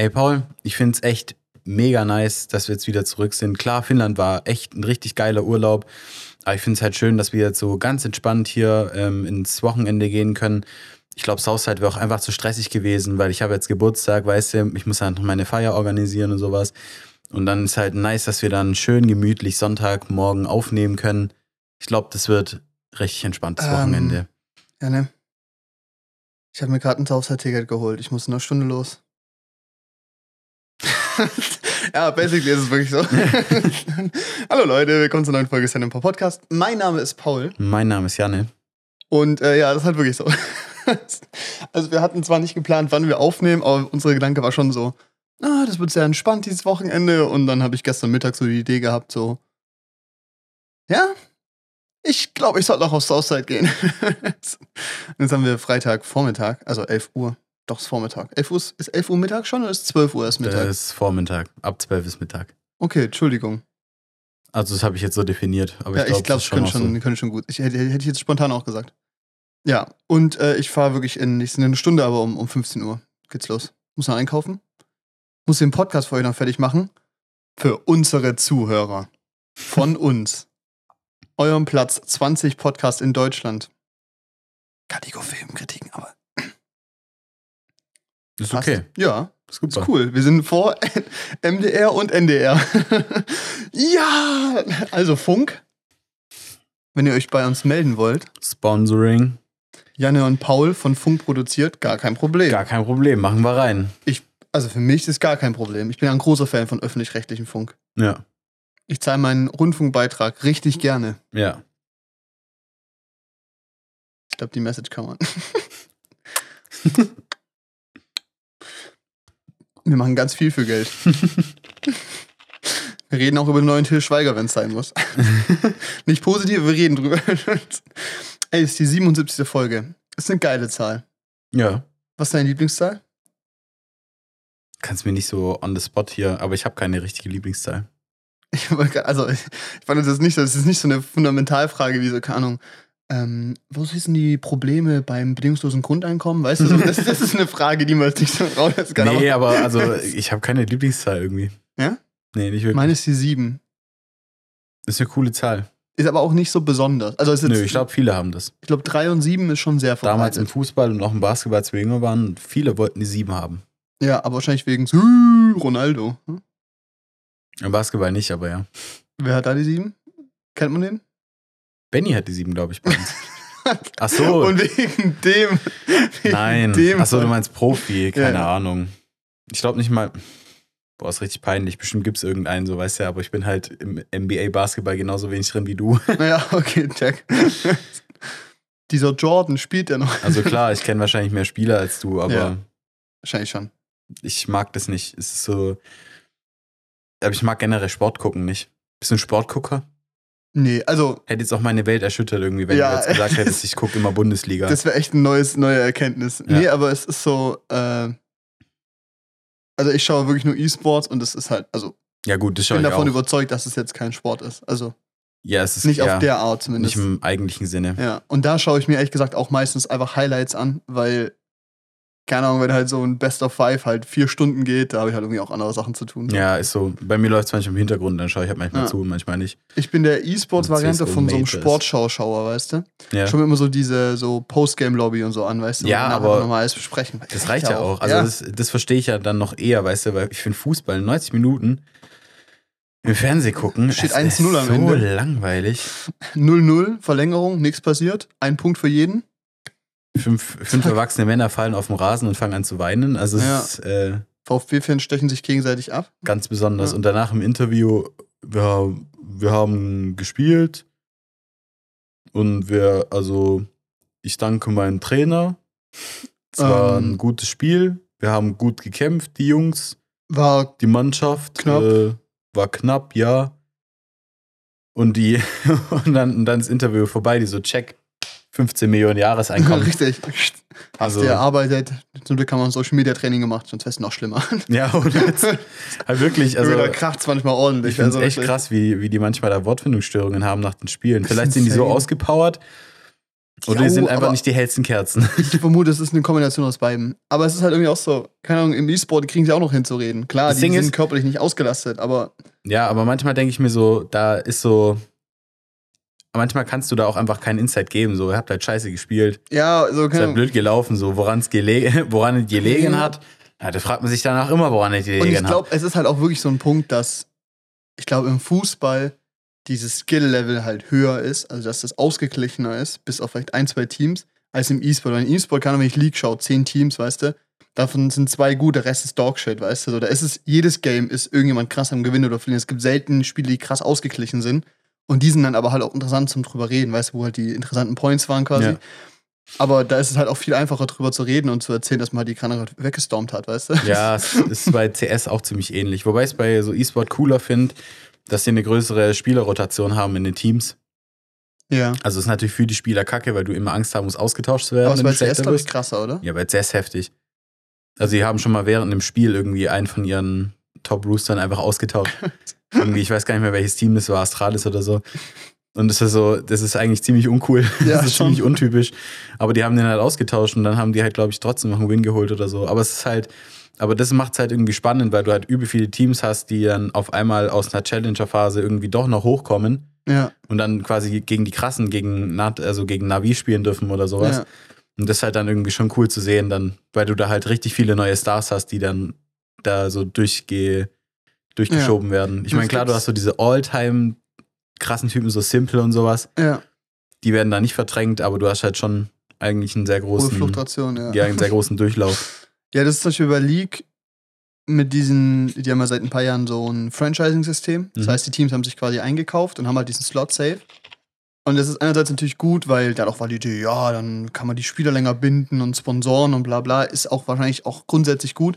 Ey, Paul, ich finde es echt mega nice, dass wir jetzt wieder zurück sind. Klar, Finnland war echt ein richtig geiler Urlaub. Aber ich finde es halt schön, dass wir jetzt so ganz entspannt hier ähm, ins Wochenende gehen können. Ich glaube, Southside wäre auch einfach zu stressig gewesen, weil ich habe jetzt Geburtstag, weißt du, ich muss halt noch meine Feier organisieren und sowas. Und dann ist halt nice, dass wir dann schön gemütlich Sonntagmorgen aufnehmen können. Ich glaube, das wird richtig entspanntes Ähm, Wochenende. Ja, ne? Ich habe mir gerade ein Southside-Ticket geholt. Ich muss in einer Stunde los. ja, basically ist es wirklich so. Hallo Leute, willkommen zur neuen Folge Cinema Podcast. Mein Name ist Paul Mein Name ist Janne. und äh, ja, das ist halt wirklich so. also wir hatten zwar nicht geplant, wann wir aufnehmen, aber unsere Gedanke war schon so, ah, das wird sehr entspannt dieses Wochenende und dann habe ich gestern Mittag so die Idee gehabt, so, ja, ich glaube, ich sollte noch auf Southside gehen. Jetzt haben wir Freitag Vormittag, also 11 Uhr. Doch, ist Vormittag. 11 Uhr ist, ist 11 Uhr Mittag schon oder ist 12 Uhr erst Mittag? Das ist Vormittag. Ab 12 ist Mittag. Okay, Entschuldigung. Also, das habe ich jetzt so definiert. Aber ja, ich glaube, das es können schon, können schon gut. Ich, hätte, hätte ich jetzt spontan auch gesagt. Ja, und äh, ich fahre wirklich in nicht in eine Stunde, aber um, um 15 Uhr geht's los. Muss noch einkaufen. Muss den Podcast für euch noch fertig machen. Für unsere Zuhörer. Von uns. Eurem Platz 20 Podcast in Deutschland. Kategorie Filmkritiken, aber Ist passt. okay. Ja, Ist ist cool. Wir sind vor MDR und NDR. ja, also Funk. Wenn ihr euch bei uns melden wollt, Sponsoring. Janne und Paul von Funk produziert, gar kein Problem. Gar kein Problem. Machen wir rein. Also für mich ist gar kein Problem. Ich bin ja ein großer Fan von öffentlich-rechtlichem Funk. Ja. Ich zahle meinen Rundfunkbeitrag richtig gerne. Ja. Ich glaube, die Message kann man. Wir machen ganz viel für Geld. Wir reden auch über den neuen Till Schweiger, wenn es sein muss. Nicht positiv, wir reden drüber. Ey, ist die 77. Folge. Ist eine geile Zahl. Ja. Was ist deine Lieblingszahl? Kannst mir nicht so on the spot hier, aber ich habe keine richtige Lieblingszahl. Ich, also, ich, fand das jetzt nicht so, das ist nicht so eine Fundamentalfrage wie so, keine Ahnung, ähm, wo sind die Probleme beim bedingungslosen Grundeinkommen? Weißt du, so, das, das ist eine Frage, die man jetzt nicht so raus kann. nee, aber aber also ich habe keine Lieblingszahl irgendwie. Ja? Nee, nicht wirklich. meine ist die 7. Das ist eine coole Zahl. Ist aber auch nicht so besonders. Also ist jetzt, Nö, ich glaube, viele haben das. ich glaube, 3 und 7 ist schon sehr Damals im verbreitet. Fußball und auch im Basketball, als wir jünger waren, viele wollten die sieben haben. Ja, aber wahrscheinlich wegen Ronaldo. Hm? Im Basketball nicht, aber ja. Wer hat da die 7? Kennt man den? Benny hat die sieben, glaube ich, bei uns. Ach so. Und wegen dem. Wegen Nein. Dem Ach so, du meinst Profi, keine Ja. Ahnung. Ich glaube nicht mal. Boah, ist richtig peinlich. Bestimmt gibt es irgendeinen, so weißt du, aber ich bin halt im NBA-Basketball genauso wenig drin wie du. Ja, okay, check. Dieser Jordan spielt ja noch. Also klar, ich kenne wahrscheinlich mehr Spieler als du, aber Ja. Wahrscheinlich schon. ich mag das nicht. Es ist so. Aber ich mag generell Sport gucken nicht. Bist du ein Sportgucker? Nee, also Hätte jetzt auch meine Welt erschüttert irgendwie, wenn Ja. du jetzt gesagt hättest, ich gucke immer Bundesliga. das wäre echt ein neues, neue Erkenntnis. Ja. Nee, aber es ist so, äh, also ich schaue wirklich nur E-Sports und es ist halt, also ja gut, das ich schaue bin ich davon auch. überzeugt, dass es jetzt kein Sport ist. Also ja, es ist nicht ja, auf der Art nicht zumindest. im eigentlichen Sinne. Ja, und da schaue ich mir ehrlich gesagt auch meistens einfach Highlights an, weil, keine Ahnung, wenn halt so ein Best of Five halt vier Stunden geht, da habe ich halt irgendwie auch andere Sachen zu tun. Ja, ist so. Bei mir läuft es manchmal im Hintergrund, dann schaue ich halt manchmal Ja. zu und manchmal nicht. Ich bin der E-Sports-Variante von so einem. Sportschau-Schauer, weißt du? Ja. Mir immer so diese so Postgame-Lobby und so an, weißt du? Ja, aber nochmal alles besprechen. Das reicht ja auch. Also ja. das, das verstehe ich ja dann noch eher, weißt du, weil ich finde Fußball 90 Minuten im Fernsehen gucken Steht es 1-0 ist am so Ende. langweilig. 0-0, Verlängerung, nichts passiert. Ein Punkt für jeden. Fünf, fünf erwachsene Männer fallen auf den Rasen und fangen an zu weinen. Also Ja. ist äh, VfB-Fans stechen sich gegenseitig ab. ganz besonders. Ja. Und danach im Interview, wir, wir haben gespielt und wir, also ich danke meinem Trainer. Es war Ähm. ein gutes Spiel. Wir haben gut gekämpft, die Jungs. War Die Mannschaft Knapp. Äh, war knapp, ja. Und die und dann, und dann das Interview vorbei, die so check 15 Millionen Jahreseinkommen. richtig. also der arbeitet. Zum Glück haben wir Social Media Training gemacht, sonst wäre es noch schlimmer. ja, und jetzt halt wirklich, also da kracht es manchmal ordentlich. ich finde es also echt wirklich. krass, wie, wie die manchmal da Wortfindungsstörungen haben nach den Spielen. Vielleicht sind die so ausgepowert, Oder die sind einfach aber- nicht die hellsten Kerzen. Ich vermute, es ist eine Kombination aus beiden. Aber es ist halt irgendwie auch so, keine Ahnung, im E-Sport kriegen sie auch noch hinzureden. Klar, Das die Ding sind ist- körperlich nicht ausgelastet, aber Ja, aber manchmal denke ich mir so, da ist so. Manchmal kannst du da auch einfach keinen Insight geben. So, ihr habt halt scheiße gespielt. ja, so Ist keine halt blöd gelaufen, so woran es gelegen, woran es gelegen hat. Ja, da fragt man sich danach immer, woran es Und ich gelegen hat. glaube, es ist halt auch wirklich so ein Punkt, dass ich glaube, im Fußball dieses Skill-Level halt höher ist, also dass das ausgeglichener ist, bis auf vielleicht ein, zwei Teams, als im E-Sport. Weil im E-Sport kann, wenn ich League schaue, zehn Teams, weißt du, davon sind zwei gut, der Rest ist Dogshit, weißt du. So, da ist es, jedes Game ist irgendjemand krass am Gewinnen oder Verlieren. Es gibt selten Spiele, die krass ausgeglichen sind. Und die sind dann aber halt auch interessant zum drüber reden, weißt du, wo halt die interessanten Points waren quasi. Ja. Aber da ist es halt auch viel einfacher drüber zu reden und zu erzählen, dass man halt die Kanne weggestormt hat, weißt du? Ja, es ist bei CS auch ziemlich ähnlich. Wobei ich es bei so E-Sport cooler finde, dass die eine größere Spielerrotation haben in den Teams. Ja. Also es ist natürlich für die Spieler kacke, weil du immer Angst haben musst, ausgetauscht zu werden. Aber du CS, glaube ich, krasser, oder? Ja, bei CS heftig. Also die haben schon mal während dem Spiel irgendwie einen von ihren Top-Roostern einfach ausgetauscht. irgendwie, ich weiß gar nicht mehr, welches Team das war, Astralis oder so. Und das ist so, das ist eigentlich ziemlich uncool. Ja, das ist schon. ziemlich untypisch. Aber die haben den halt ausgetauscht und dann haben die halt, glaube ich, trotzdem noch einen Win geholt oder so. Aber es ist halt, aber das macht es halt irgendwie spannend, weil du halt übel viele Teams hast, die dann auf einmal aus einer Challenger-Phase irgendwie doch noch hochkommen Ja. und dann quasi gegen die krassen, gegen, also gegen Navi spielen dürfen oder sowas. ja. Und das ist halt dann irgendwie schon cool zu sehen, dann, weil du da halt richtig viele neue Stars hast, die dann da so durchge, durchgeschoben werden. Ich meine, klar, du hast so diese All-Time krassen Typen, so Simple und sowas, Ja. die werden da nicht verdrängt, aber du hast halt schon eigentlich einen sehr Hohe großen, Fluktuation, ja. ja, einen sehr großen Durchlauf. Ja, das ist zum Beispiel bei League mit diesen, die haben ja seit ein paar Jahren so ein Franchising-System. Das Mhm. heißt, die Teams haben sich quasi eingekauft und haben halt diesen Slot safe. Und das ist einerseits natürlich gut, weil da auch war die Idee, ja, dann kann man die Spieler länger binden und sponsoren und bla bla. Ist auch wahrscheinlich auch grundsätzlich gut.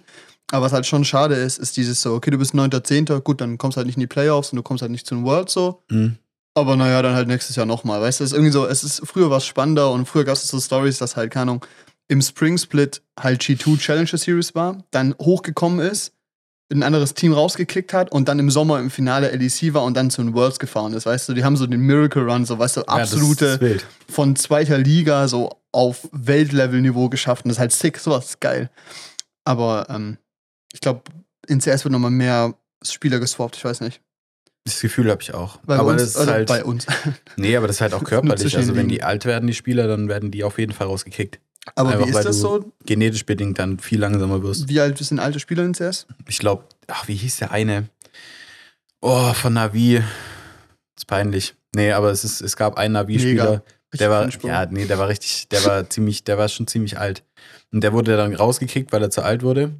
Aber was halt schon schade ist, ist dieses so, okay, du bist 9.10., gut, dann kommst halt nicht in die Playoffs und du kommst halt nicht zu den Worlds so. Mhm. Aber naja, dann halt nächstes Jahr nochmal. Weißt du, es ist irgendwie so, es ist, früher war es spannender und früher gab es so Stories, dass halt, keine Ahnung, im Spring Split halt G2 Challenger Series war, dann hochgekommen ist, ein anderes Team rausgekickt hat und dann im Sommer im Finale LEC war und dann zu den Worlds gefahren ist. Weißt du, die haben so den Miracle Run, so, weißt du, Ja, absolute wild. von zweiter Liga so auf Weltlevel-Niveau geschafft. Und das ist halt sick, sowas ist geil. Aber ähm, ich glaube, in CS wird nochmal mehr Spieler geswappt, ich weiß nicht. Das Gefühl habe ich auch. Bei aber uns, das ist also halt, bei uns. nee, aber das ist halt auch körperlich. Also wenn die alt werden, die Spieler, dann werden die auf jeden Fall rausgekickt. Aber Einfach, wie ist das so? Genetisch bedingt dann viel langsamer wirst. Wie alt sind alte Spieler in CS? Ich glaube, ach, wie hieß der eine? Oh, von Navi. ist peinlich. Nee, aber es, ist, es gab einen Navi-Spieler, der war, ja, nee, der war richtig, der war ziemlich, der war schon ziemlich alt. Und der wurde dann rausgekickt, weil er zu alt wurde.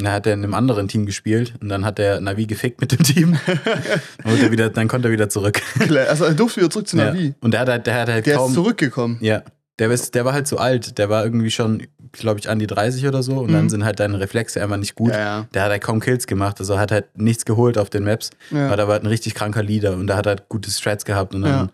Und dann hat er in einem anderen Team gespielt und dann hat der Navi gefickt mit dem Team. Dann, er wieder, dann konnte er wieder zurück. Also er durfte wieder zurück zu Navi. Ja. Und der hat halt, der hat halt Der kaum. ist zurückgekommen. Ja, der, ist, der war halt zu alt. Der war irgendwie schon, glaube ich, an die 30 oder so. Und dann Mhm. sind halt deine Reflexe einfach nicht gut. Ja, ja. Der hat halt kaum Kills gemacht. Also hat halt nichts geholt auf den Maps. ja. Aber da war halt ein richtig kranker Leader und da hat er halt gute Strats gehabt. Und dann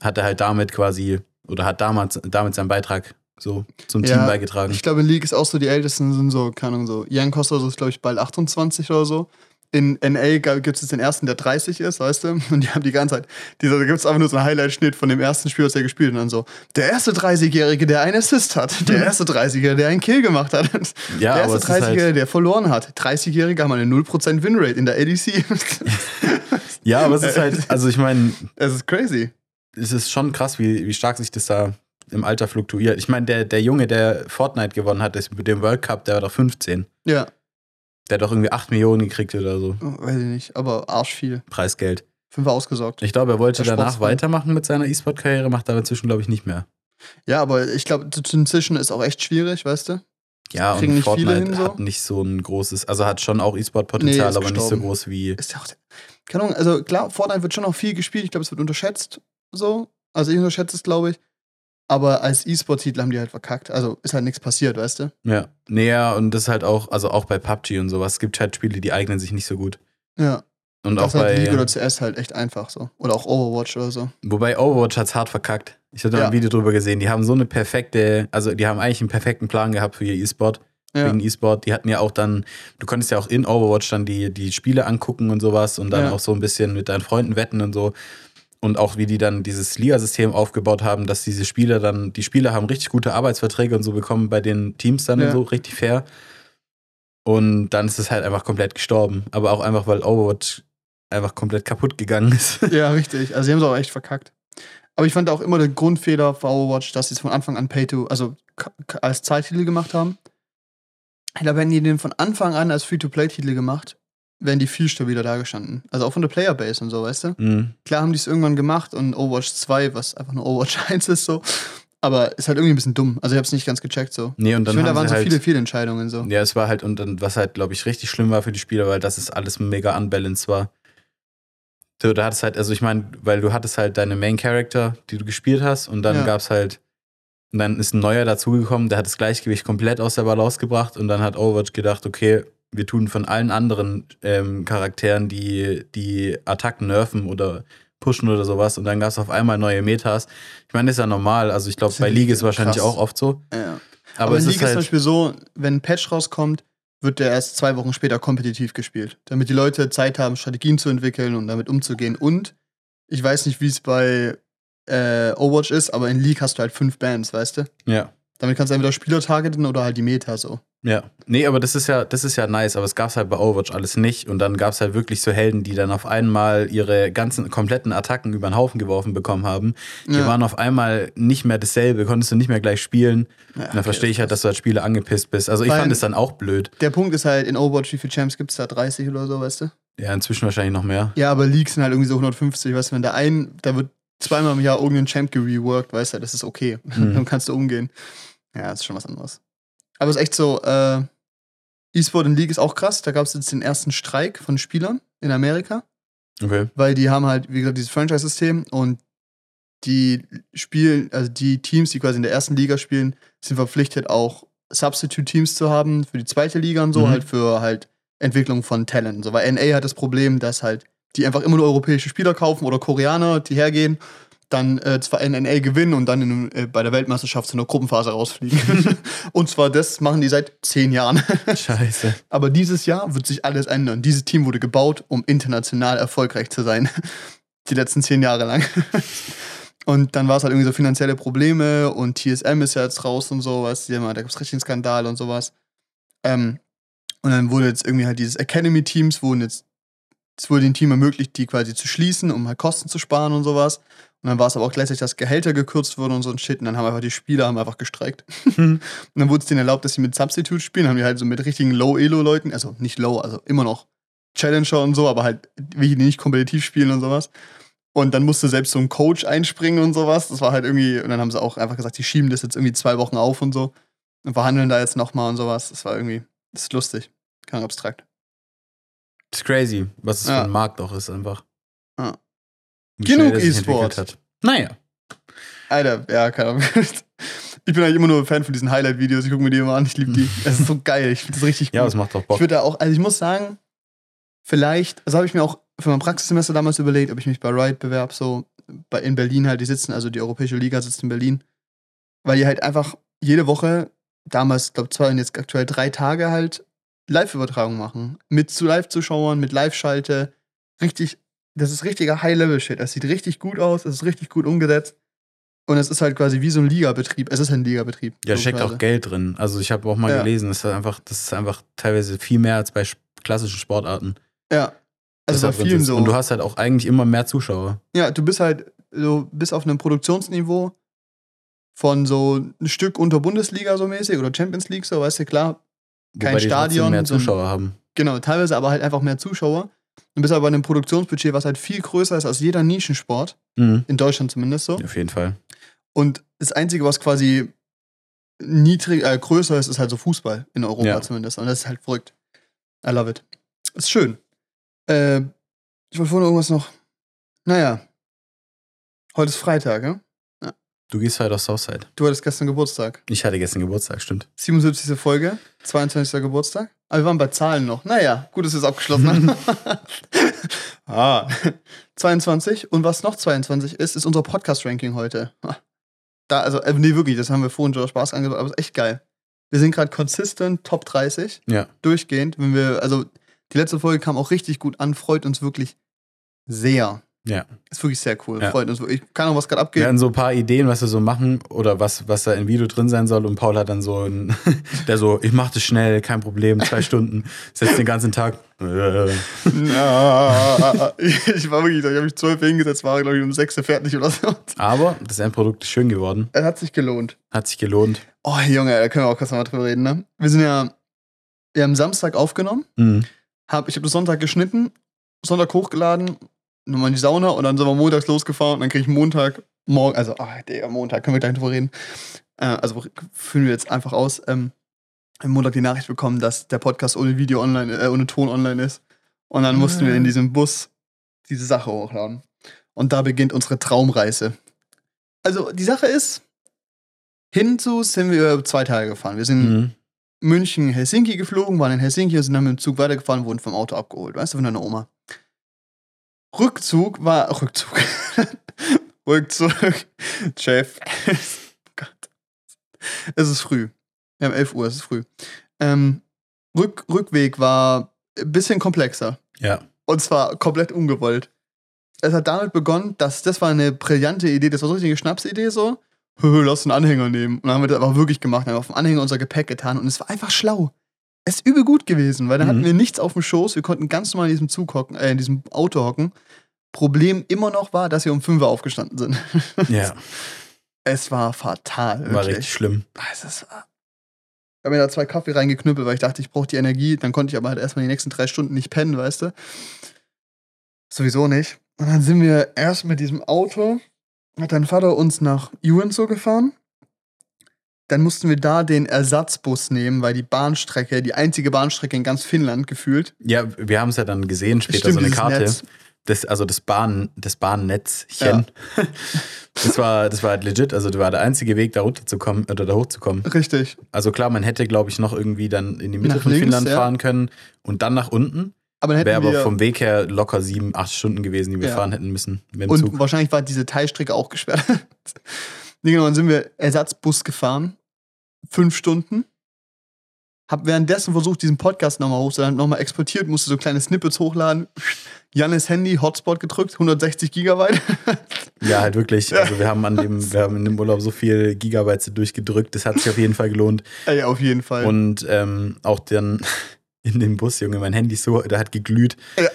hat er halt damit quasi, oder hat damals, damit seinen Beitrag so zum Ja, Team beigetragen. Ich glaube, in League ist auch so, die Ältesten sind so, keine Ahnung, so. Jan Costa so ist, glaube ich, bald 28 oder so. In NA gibt es jetzt den ersten, der 30 ist, weißt du? Und die haben die ganze Zeit, dieser, da gibt es einfach nur so einen Highlight-Schnitt von dem ersten Spiel, was er gespielt hat. Und dann so, der erste 30-Jährige, der einen Assist hat. Der erste 30-Jährige, der einen Kill gemacht hat. Ja, der erste es ist 30-Jährige, halt, der verloren hat. 30-Jährige haben eine 0% Winrate in der ADC. ja, aber es ist halt, also ich meine, Es ist crazy. es ist schon krass, wie, wie stark sich das da im Alter fluktuiert. Ich meine, der, der Junge, der Fortnite gewonnen hat, ist mit dem World Cup, der war doch 15. Ja, Der hat doch irgendwie 8 Millionen gekriegt oder so. weiß ich nicht, aber arsch viel. Preisgeld. Fünf ausgesorgt. Ich glaube, er wollte Der danach Sportsmann. weitermachen mit seiner E-Sport-Karriere, macht aber inzwischen, glaube ich, nicht mehr. Ja, aber ich glaube, inzwischen ist auch echt schwierig, weißt du? Ja, Kriegen und nicht viele Fortnite hin, so? hat nicht so ein großes, also hat schon auch E-Sport-Potenzial, Nee, aber nicht so gestorben. groß wie. Ist ja auch. Keine Ahnung, also klar, Fortnite wird schon auch viel gespielt. Ich glaube, es wird unterschätzt. So. Also ich unterschätze es, glaube ich. Aber als E-Sport-Titel haben die halt verkackt. Also ist halt nichts passiert, weißt du? Ja. Näher und das ist halt auch, also auch bei PUBG und sowas, es gibt halt Spiele, die eignen sich nicht so gut. Ja. Und Das auch halt bei, League oder CS halt echt einfach so. Oder auch Overwatch oder so. wobei Overwatch hat's hart verkackt. Ich hatte da Ja. ein Video drüber gesehen, die haben so eine perfekte, also die haben eigentlich einen perfekten Plan gehabt für ihr E-Sport. Ja. Wegen E-Sport. Die hatten ja auch dann, du konntest ja auch in Overwatch dann die, die Spiele angucken und sowas und dann Ja. auch so ein bisschen mit deinen Freunden wetten und so. Und auch wie die dann dieses Liga-System aufgebaut haben, dass diese Spieler dann, die Spieler haben richtig gute Arbeitsverträge und so bekommen bei den Teams dann Ja. und so richtig fair. Und dann ist es halt einfach komplett gestorben. Aber auch einfach, weil Overwatch einfach komplett kaputt gegangen ist. Ja, richtig. Also sie haben es auch echt verkackt. Aber ich fand auch immer der Grundfehler für Overwatch, dass sie es von Anfang an Pay-to, also k- k- als Zeittitel gemacht haben. Ich glaube, hätten die den von Anfang an als Free-to-Play-Titel gemacht, wären die viel stabiler dagestanden. Also auch von der Playerbase und so, weißt du? Mhm. Klar haben die es irgendwann gemacht und Overwatch 2, was einfach nur Overwatch 1 ist, so. Aber ist halt irgendwie ein bisschen dumm. Also ich hab's nicht ganz gecheckt, so. Nee, und Ich dann finde, da waren so halt, viele Fehlentscheidungen, so. Ja, es war halt, und dann, was halt, glaube ich, richtig schlimm war für die Spieler, weil das ist alles mega unbalanced war. Du, da hattest halt, also ich meine, weil du hattest halt deine Main Character, die du gespielt hast, und dann Ja. gab's halt, und dann ist ein neuer dazugekommen, der hat das Gleichgewicht komplett aus der Balance gebracht und dann hat Overwatch gedacht, okay, wir tun von allen anderen ähm, Charakteren die, die Attacken nerven oder pushen oder sowas und dann gab's auf einmal neue Metas. Ich meine, das ist ja normal, also ich glaube, bei League ist krass. wahrscheinlich auch oft so. Ja. Aber, Aber, es in ist League ist zum halt, Beispiel so, wenn ein Patch rauskommt, wird der erst zwei Wochen später kompetitiv gespielt. Damit die Leute Zeit haben, Strategien zu entwickeln und damit umzugehen. Und ich weiß nicht, wie es bei äh, Overwatch ist, aber in League hast du halt fünf Bands, weißt du? ja. Damit kannst du entweder Spieler targeten oder halt die Meta so. Ja, nee, aber das ist ja, das ist ja nice, aber es gab's halt bei Overwatch alles nicht und dann gab's halt wirklich so Helden, die dann auf einmal ihre ganzen kompletten Attacken über den Haufen geworfen bekommen haben. Die Ja. waren auf einmal nicht mehr dasselbe, konntest du nicht mehr gleich spielen. Ja, und dann verstehe ich halt, dass du als Spieler angepisst bist. Also ich fand es dann auch blöd. Der Punkt ist halt, in Overwatch, wie viele Champs gibt es da? 30 oder so, weißt du? Ja, inzwischen wahrscheinlich noch mehr. Ja, aber Leagues sind halt irgendwie so 150, weißt du, wenn der ein, da wird zweimal im Jahr irgendein Champ gereworked, weißt du, das ist okay. Mhm. Dann kannst du umgehen. Ja, das ist schon was anderes. Aber es ist echt so, äh, E-Sport in League ist auch krass. Da gab es jetzt den ersten Streik von Spielern in Amerika, Okay. weil die haben halt, wie gesagt, dieses Franchise-System und die spielen, also die Teams, die quasi in der ersten Liga spielen, sind verpflichtet auch Substitute-Teams zu haben für die zweite Liga und so, Mhm. halt für halt Entwicklung von Talent. So, weil NA hat das Problem, dass halt die einfach immer nur europäische Spieler kaufen oder Koreaner, die hergehen, dann äh, zwar in NA gewinnen und dann in, äh, bei der Weltmeisterschaft in der Gruppenphase rausfliegen. und zwar das machen die seit zehn Jahren. Scheiße. Aber dieses Jahr wird sich alles ändern. Dieses Team wurde gebaut, um international erfolgreich zu sein. Die letzten zehn Jahre lang. Und dann war es halt irgendwie so finanzielle Probleme und TSM ist ja jetzt raus und so, weißt du, da gab es richtig einen Skandal und sowas. Ähm, und dann wurde jetzt irgendwie halt dieses Academy-Teams, wurden jetzt, es wurde dem Team ermöglicht, die quasi zu schließen, um halt Kosten zu sparen und sowas. Und dann war es aber auch gleichzeitig, dass Gehälter gekürzt wurden und so ein Shit. Und dann haben einfach die Spieler haben einfach gestreikt. Und dann wurde es denen erlaubt, dass sie mit Substitute spielen. Dann haben die halt so mit richtigen Low-Elo-Leuten, also nicht Low, also immer noch Challenger und so, aber halt welche, die nicht kompetitiv spielen und sowas. Und dann musste selbst so ein Coach einspringen und sowas. Das war halt irgendwie, und dann haben sie auch einfach gesagt, die schieben das jetzt irgendwie zwei Wochen auf und so. Und verhandeln da jetzt nochmal und sowas. Das war irgendwie, das ist lustig. Kein abstrakt. Das ist crazy, was es Ja. für ein Markt auch ist einfach. Ja. Genug E-Sport. Naja. Alter, ja, keine Ahnung. Ich bin eigentlich immer nur Fan von diesen Highlight-Videos. Ich gucke mir die immer an. Ich liebe die. Es ist so geil. Ich finde das richtig Ja, gut. das macht doch Ich Bock. würde da auch, also ich muss sagen, vielleicht, also habe ich mir auch für mein Praxissemester damals überlegt, ob ich mich bei Riot bewerbe, so bei, in Berlin halt, die sitzen, also die Europäische Liga sitzt in Berlin, weil die halt einfach jede Woche, damals, glaube zwei und jetzt aktuell drei Tage halt Live-Übertragung machen. Mit zu Live-Zuschauern, mit Live-Schalte. Richtig, das ist richtiger High-Level-Shit. Das sieht richtig gut aus, es ist richtig gut umgesetzt. Und es ist halt quasi wie so ein Ligabetrieb. Es ist ein Ligabetrieb. Ja, so steckt quasi. auch Geld drin. Also ich habe auch mal Ja. gelesen, das ist einfach, das ist einfach teilweise viel mehr als bei sch- klassischen Sportarten. Ja. Also bei vielen so. Und du hast halt auch eigentlich immer mehr Zuschauer. Ja, du bist halt so bis auf einem Produktionsniveau von so ein Stück unter Bundesliga so mäßig oder Champions League so, weißt du, klar. Kein Wobei Stadion, mehr Zuschauer haben. Genau, teilweise aber halt einfach mehr Zuschauer. Du bist aber bei einem Produktionsbudget, was halt viel größer ist als jeder Nischensport, Mhm. in Deutschland zumindest so. Auf jeden Fall. Und das Einzige, was quasi niedrig, äh, größer ist, ist halt so Fußball in Europa Ja. zumindest. Und das ist halt verrückt. I love it. Ist schön. Äh, ich wollte vorhin irgendwas noch. Naja. Heute ist Freitag, ja? Du gehst halt auf Southside. Du hattest gestern Geburtstag. Ich hatte gestern Geburtstag, stimmt. 77. Folge, 22. Geburtstag. Aber wir waren bei Zahlen noch. Naja, gut, dass wir es abgeschlossen haben. ah. 22. Und was noch 22 ist, ist unser Podcast-Ranking heute. Da, also, äh, nee, wirklich, das haben wir vorhin schon Spaß angebracht, aber ist echt geil. Wir sind gerade consistent Top 30, Ja. durchgehend. Wenn wir, also, die letzte Folge kam auch richtig gut an, freut uns wirklich sehr. Ja. Ist wirklich sehr cool. Ja. Freut uns. wirklich. Keine Ahnung, was gerade Wir abgeht. hatten so ein paar Ideen, was wir so machen oder was, was da im Video drin sein soll. Und Paul hat dann so ein, der so, ich mach das schnell, kein Problem, zwei Stunden, setzt den ganzen Tag. Ja, ich war wirklich, ich habe mich zwölf hingesetzt, war glaube ich um sechs fertig oder so. Aber das Endprodukt ist schön geworden, Es hat sich gelohnt. hat sich gelohnt. Oh Junge, da können wir auch kurz mal drüber reden, ne? Wir sind ja, wir haben Samstag aufgenommen, Mhm. hab, ich habe Sonntag geschnitten, Sonntag hochgeladen, nochmal in die Sauna und dann sind wir montags losgefahren und dann kriege ich Montag, morgen, also, ah, Digga, Montag, können wir gleich drüber reden. Äh, also führen wir jetzt einfach aus. Ähm, am Montag die Nachricht bekommen, dass der Podcast ohne Video online, äh, ohne Ton online ist. Und dann mussten wir in diesem Bus diese Sache hochladen. Und da beginnt unsere Traumreise. Also die Sache ist, hinzu sind wir zwei Tage gefahren. Wir sind Mhm. München, Helsinki geflogen, waren in Helsinki, sind dann mit dem Zug weitergefahren, wurden vom Auto abgeholt, weißt du, von deiner Oma. Rückzug war, Rückzug, Rückzug, Chef, Gott. Es ist früh. Wir haben 11 Uhr, es ist früh. Ähm, Rück, Rückweg war ein bisschen komplexer. Ja. Und zwar komplett ungewollt. Es hat damit begonnen, dass das war eine brillante Idee, das war so eine richtige Schnapsidee so. Lass einen Anhänger nehmen. Und dann haben wir das aber wirklich gemacht, haben auf dem Anhänger unser Gepäck getan und es war einfach schlau. Es ist übel gut gewesen, weil dann Mhm. hatten wir nichts auf dem Schoß, wir konnten ganz normal in diesem Zug hocken, äh, in diesem Auto hocken. Problem immer noch war, dass wir um 5 Uhr aufgestanden sind. Ja, Es war fatal. war wirklich. richtig schlimm. Also, es war. Ich habe mir da zwei Kaffee reingeknüppelt, weil ich dachte, ich brauche die Energie. Dann konnte ich aber halt erstmal die nächsten drei Stunden nicht pennen, weißt du? Sowieso nicht. Und dann sind wir erst mit diesem Auto, hat dein Vater uns nach Uenso gefahren. Dann mussten wir da den Ersatzbus nehmen, weil die Bahnstrecke, die einzige Bahnstrecke in ganz Finnland gefühlt. Ja, wir haben es ja dann gesehen, später Stimmt, so eine Karte. Netz. Das, also das Bahn, das Bahnnetzchen. Das war, das war halt legit. Also das war der einzige Weg, da runterzukommen oder da hochzukommen. Richtig. Also klar, man hätte, glaube ich, noch irgendwie dann in die Mitte Nach von links, Finnland ja. fahren können und dann nach unten. Aber Wäre aber vom Weg her locker sieben, acht Stunden gewesen, die wir Ja. fahren hätten müssen Und Zug. wahrscheinlich war diese Teilstrecke auch gesperrt. nee, genau, dann sind wir Ersatzbus gefahren. Fünf Stunden. Hab währenddessen versucht, diesen Podcast nochmal hochzuladen, nochmal exportiert, musste so kleine Snippets hochladen. Jannes Handy, Hotspot gedrückt, 160 Gigabyte. Ja, halt wirklich. Also wir haben an dem, wir haben in dem Urlaub so viel Gigabyte durchgedrückt. Das hat sich auf jeden Fall gelohnt. ja, auf jeden Fall. Und ähm, auch dann in dem Bus, Junge, mein Handy so, der hat geglüht. Ja.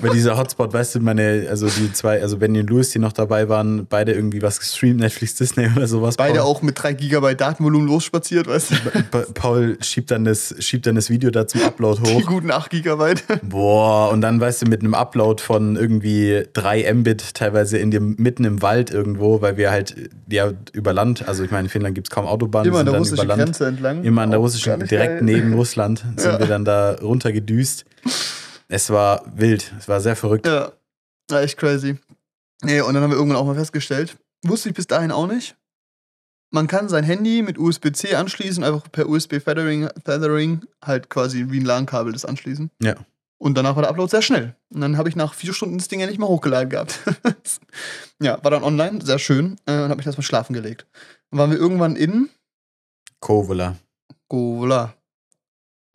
Weil dieser Hotspot, weißt du, meine, also die zwei, also Benny und Louis, die noch dabei waren, beide irgendwie was gestreamt, Netflix, Disney oder sowas. Beide Paul, auch mit 3 Gigabyte Datenvolumen losspaziert, weißt du? Pa- Paul schiebt dann, das, schiebt dann das Video da zum Upload Die hoch. guten 8 Gigabyte. Boah, und dann, weißt du, mit einem Upload von irgendwie 3 Mbit, teilweise in dem, mitten im Wald irgendwo, weil wir halt ja über Land, also ich meine, in Finnland gibt es kaum Autobahnen, Immer an der russischen. Grenze entlang. Immer an der russischen, direkt geil. neben Russland sind Ja. wir dann da runtergedüst. Es war wild, es war sehr verrückt. Ja, war echt crazy. Nee, und dann haben wir irgendwann auch mal festgestellt, wusste ich bis dahin auch nicht, man kann sein Handy mit USB-C anschließen, einfach per USB-Feathering Feathering halt quasi wie ein LAN-Kabel das anschließen. Ja. Und danach war der Upload sehr schnell. Und dann habe ich nach vier Stunden das Ding ja nicht mehr hochgeladen gehabt. ja, war dann online, sehr schön. Äh, und habe mich erstmal schlafen gelegt. Dann waren wir irgendwann in Kovola. Gola.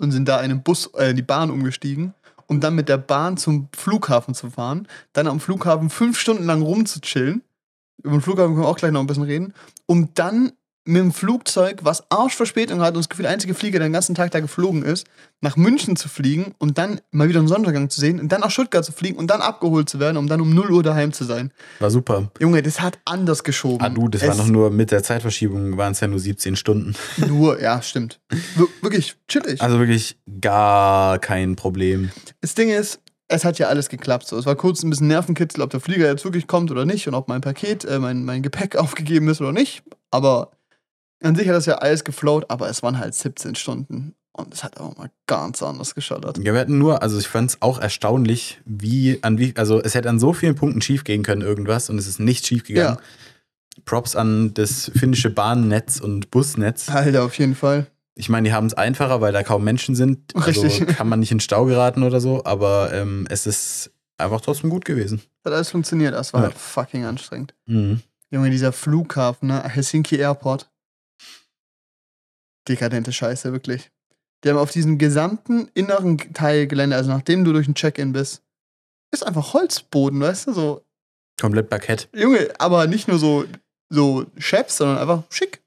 Und sind da in den Bus, äh, in die Bahn umgestiegen, um dann mit der Bahn zum Flughafen zu fahren. Dann am Flughafen fünf Stunden lang rumzuchillen. Über den Flughafen können wir auch gleich noch ein bisschen reden. Um dann mit dem Flugzeug, was Arschverspätung hat und das Gefühl, der einzige Flieger, der den ganzen Tag da geflogen ist, nach München zu fliegen und dann mal wieder einen Sonnenuntergang zu sehen und dann nach Stuttgart zu fliegen und dann abgeholt zu werden, um dann um 0 Uhr daheim zu sein. War super. Junge, das hat anders geschoben. Ah du, das es war noch nur mit der Zeitverschiebung, waren es ja nur 17 Stunden. Nur, ja, stimmt. Wir wirklich chillig. Also wirklich gar kein Problem. Das Ding ist, es hat ja alles geklappt. So. Es war kurz ein bisschen Nervenkitzel, ob der Flieger jetzt wirklich kommt oder nicht und ob mein Paket, äh, mein, mein Gepäck aufgegeben ist oder nicht. Aber an sich hat das ja alles geflowt, aber es waren halt 17 Stunden. Und es hat auch mal ganz anders geschottert. Ja, wir hatten nur, also ich fand es auch erstaunlich, wie, an wie, also es hätte an so vielen Punkten schief gehen können, irgendwas, und es ist nicht schief gegangen. Props an das finnische Bahnnetz und Busnetz. Alter, auf jeden Fall. Ich meine, die haben es einfacher, weil da kaum Menschen sind. Also Richtig. kann man nicht in Stau geraten oder so, aber ähm, es ist einfach trotzdem gut gewesen. Hat alles funktioniert. Das war Ja. halt fucking anstrengend. Mhm. Junge, dieser Flughafen, ne? Helsinki Airport. Dekadente Scheiße, wirklich. Die haben auf diesem gesamten inneren Teil Gelände, also nachdem du durch ein Check-in bist, ist einfach Holzboden, weißt du, so Komplett Parkett. Junge, aber nicht nur so, so Chefs, sondern einfach schick.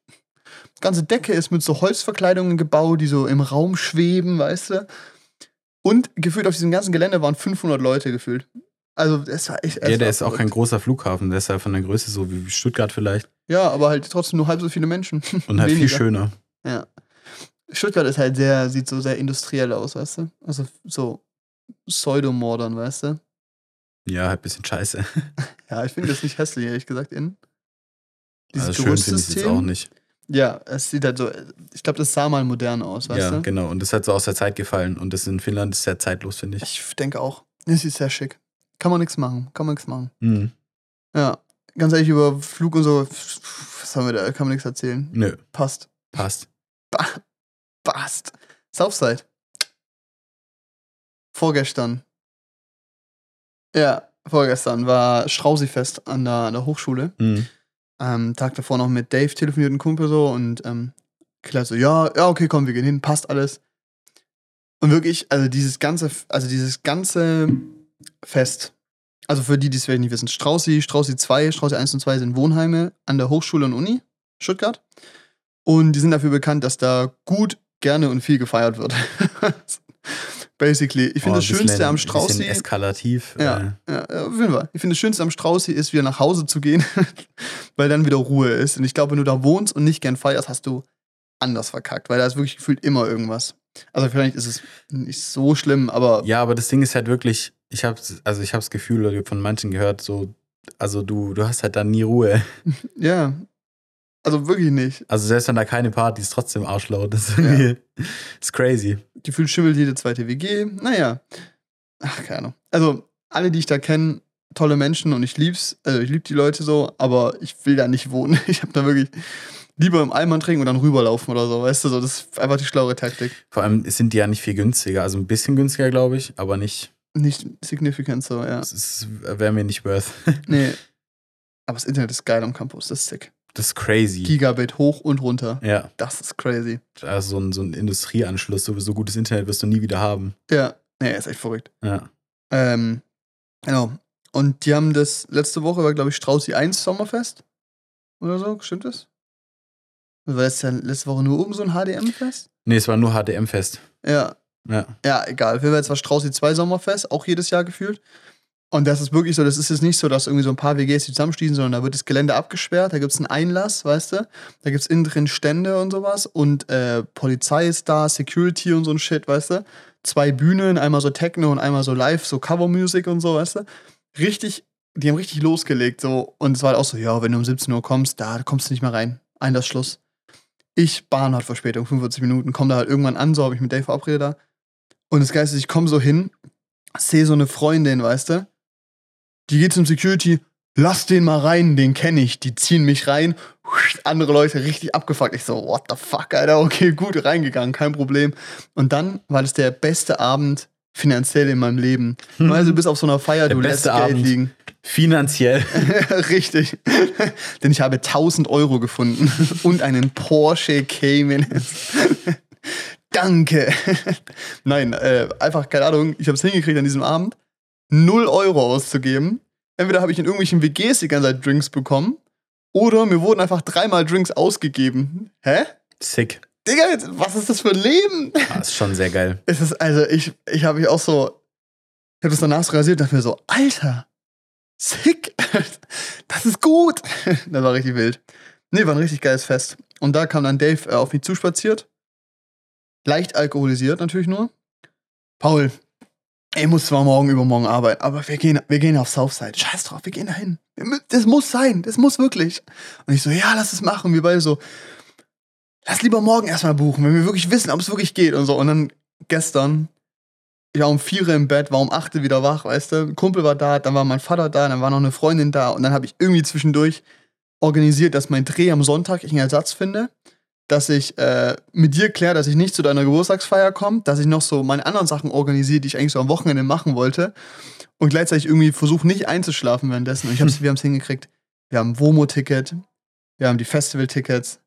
Die ganze Decke ist mit so Holzverkleidungen gebaut, die so im Raum schweben, weißt du. Und gefühlt auf diesem ganzen Gelände waren 500 Leute gefühlt. Also, das war echt. Ja, der ist auch kein großer Flughafen, der ist ja von der Größe so wie Stuttgart vielleicht. Ja, aber halt trotzdem nur halb so viele Menschen. Und halt viel Weniger. schöner. Ja. Stuttgart ist halt sehr, sieht so sehr industriell aus, weißt du? Also so pseudomodern, weißt du? Ja, halt ein bisschen scheiße. Ja, ich finde das nicht hässlich, ehrlich gesagt, innen. Dieses Also schön finde ich es jetzt auch nicht. Ja, es sieht halt so, ich glaube, das sah mal modern aus, weißt ja, du? genau. Und das hat so aus der Zeit gefallen. Und das in Finnland ist sehr zeitlos, finde ich. Ich denke auch. Das ist sehr schick. Kann man nichts machen, kann man nichts machen. Mhm. Ja, ganz ehrlich, über Flug und so, was haben wir da, kann man nichts erzählen. Nö, Passt. passt. Ba passt. Southside. Vorgestern. Ja, vorgestern war Strausi-Fest an der, an der Hochschule. Mhm. Ähm, Tag davor noch mit Dave telefoniert, ein Kumpel so, und ähm, klar so, ja, ja, okay, komm, wir gehen hin, passt alles. Und wirklich, also dieses ganze, also dieses ganze Fest, also für die, die es vielleicht nicht wissen, Straußi, Straußi 2, Straußi 1 und 2 sind Wohnheime an der Hochschule und Uni, Stuttgart. Und die sind dafür bekannt, dass da gut, gerne und viel gefeiert wird. Basically. Ich finde Oh, das Schönste bisschen- am Straußi. eskalativ. Ja, Äh, ja, ja, auf jeden Fall. Ich finde das Schönste am Straußi ist, wieder nach Hause zu gehen, weil dann wieder Ruhe ist. Und ich glaube, wenn du da wohnst und nicht gern feierst, hast du anders verkackt, weil da ist wirklich gefühlt immer irgendwas. Also vielleicht ist es nicht so schlimm, aber ja, aber das Ding ist halt wirklich, ich habe also ich habe das Gefühl oder von manchen gehört, so, also du, du hast halt dann nie Ruhe. ja. Also wirklich nicht. Also selbst wenn da keine Party ist, trotzdem arschlaut. Das ist irgendwie, das ist crazy. Gefühlt schimmelt jede zweite WG. Naja. Ach, keine Ahnung. Also, alle, die ich da kenne, tolle Menschen und ich lieb's. Also, ich lieb die Leute so, aber ich will da nicht wohnen. Ich habe da wirklich lieber im Eimer trinken und dann rüberlaufen oder so, weißt du? So, das ist einfach die schlaue Taktik. Vor allem sind die ja nicht viel günstiger. Also ein bisschen günstiger, glaube ich, aber nicht. Nicht significant so, ja. Das wäre mir nicht worth. Nee. Aber das Internet ist geil am Campus, das ist sick. Das ist crazy. Gigabit hoch und runter. ja, Das ist crazy. also so ein, so ein Industrieanschluss, so, so gutes Internet wirst du nie wieder haben. Ja, nee, ist echt verrückt. Ja. Ähm, genau. Und die haben das, letzte Woche war, glaube ich, Straußi 1 Sommerfest. Oder so, stimmt das? War das ja letzte Woche nur oben so ein HDM-Fest? Nee, es war nur HDM-Fest. Ja. Ja. Ja, egal. Wir jetzt war Straußi 2 Sommerfest, auch jedes Jahr gefühlt. Und das ist wirklich so, das ist jetzt nicht so, dass irgendwie so ein paar WGs die zusammenschließen, sondern da wird das Gelände abgesperrt, da gibt es einen Einlass, weißt du? Da gibt es innen drin Stände und sowas und äh, Polizei ist da, Security und so ein Shit, weißt du? Zwei Bühnen, einmal so Techno und einmal so live, so Covermusik und so, weißt du? Richtig, die haben richtig losgelegt so und es war halt auch so, ja, wenn du um 17 Uhr kommst, da kommst du nicht mehr rein. Einlass Schluss. Ich, Bahn hat Verspätung, 45 Minuten, komm da halt irgendwann an, so habe ich mit Dave verabredet da. Und das Geist ist, ich komme so hin, sehe so eine Freundin, weißt du? Die geht zum Security, lass den mal rein, den kenne ich. Die ziehen mich rein. Andere Leute richtig abgefuckt. Ich so, what the fuck, Alter? Okay, gut, reingegangen, kein Problem. Und dann war das der beste Abend finanziell in meinem Leben. Also du bist auf so einer Feier, Der du lässt Geld Abend. liegen. Finanziell. Richtig. Denn ich habe 1000 Euro gefunden und einen Porsche Cayman. Danke. Nein, äh, einfach keine Ahnung. Ich habe es hingekriegt an diesem Abend, 0 Euro auszugeben. Entweder habe ich in irgendwelchen WGs die ganze Zeit Drinks bekommen oder mir wurden einfach dreimal Drinks ausgegeben. Hä? Sick. Digga, was ist das für ein Leben? Ah, ist schon sehr geil. Es ist, also ich, ich habe mich auch so, ich habe das danach so rasiert und dachte mir so, Alter, sick, das ist gut. Das war richtig wild. Nee, war ein richtig geiles Fest. Und da kam dann Dave äh, auf mich zuspaziert. Leicht alkoholisiert natürlich nur. Paul, ich muss zwar morgen übermorgen arbeiten, aber wir gehen, wir gehen auf Southside. Scheiß drauf, wir gehen dahin. Das muss sein, das muss wirklich. Und ich so, ja, lass es machen. Wir beide so, lass lieber morgen erstmal buchen, wenn wir wirklich wissen, ob es wirklich geht und so. Und dann gestern, ich war um vier im Bett, war um acht wieder wach, weißt du. Ein Kumpel war da, dann war mein Vater da, dann war noch eine Freundin da und dann habe ich irgendwie zwischendurch organisiert, dass mein Dreh am Sonntag ich einen Ersatz finde, dass ich äh, mit dir kläre, dass ich nicht zu deiner Geburtstagsfeier komme, dass ich noch so meine anderen Sachen organisiere, die ich eigentlich so am Wochenende machen wollte und gleichzeitig irgendwie versuche nicht einzuschlafen währenddessen. Und ich hab's, wir haben es hingekriegt. Wir haben ein Womo-Ticket, wir haben die Festival-Tickets,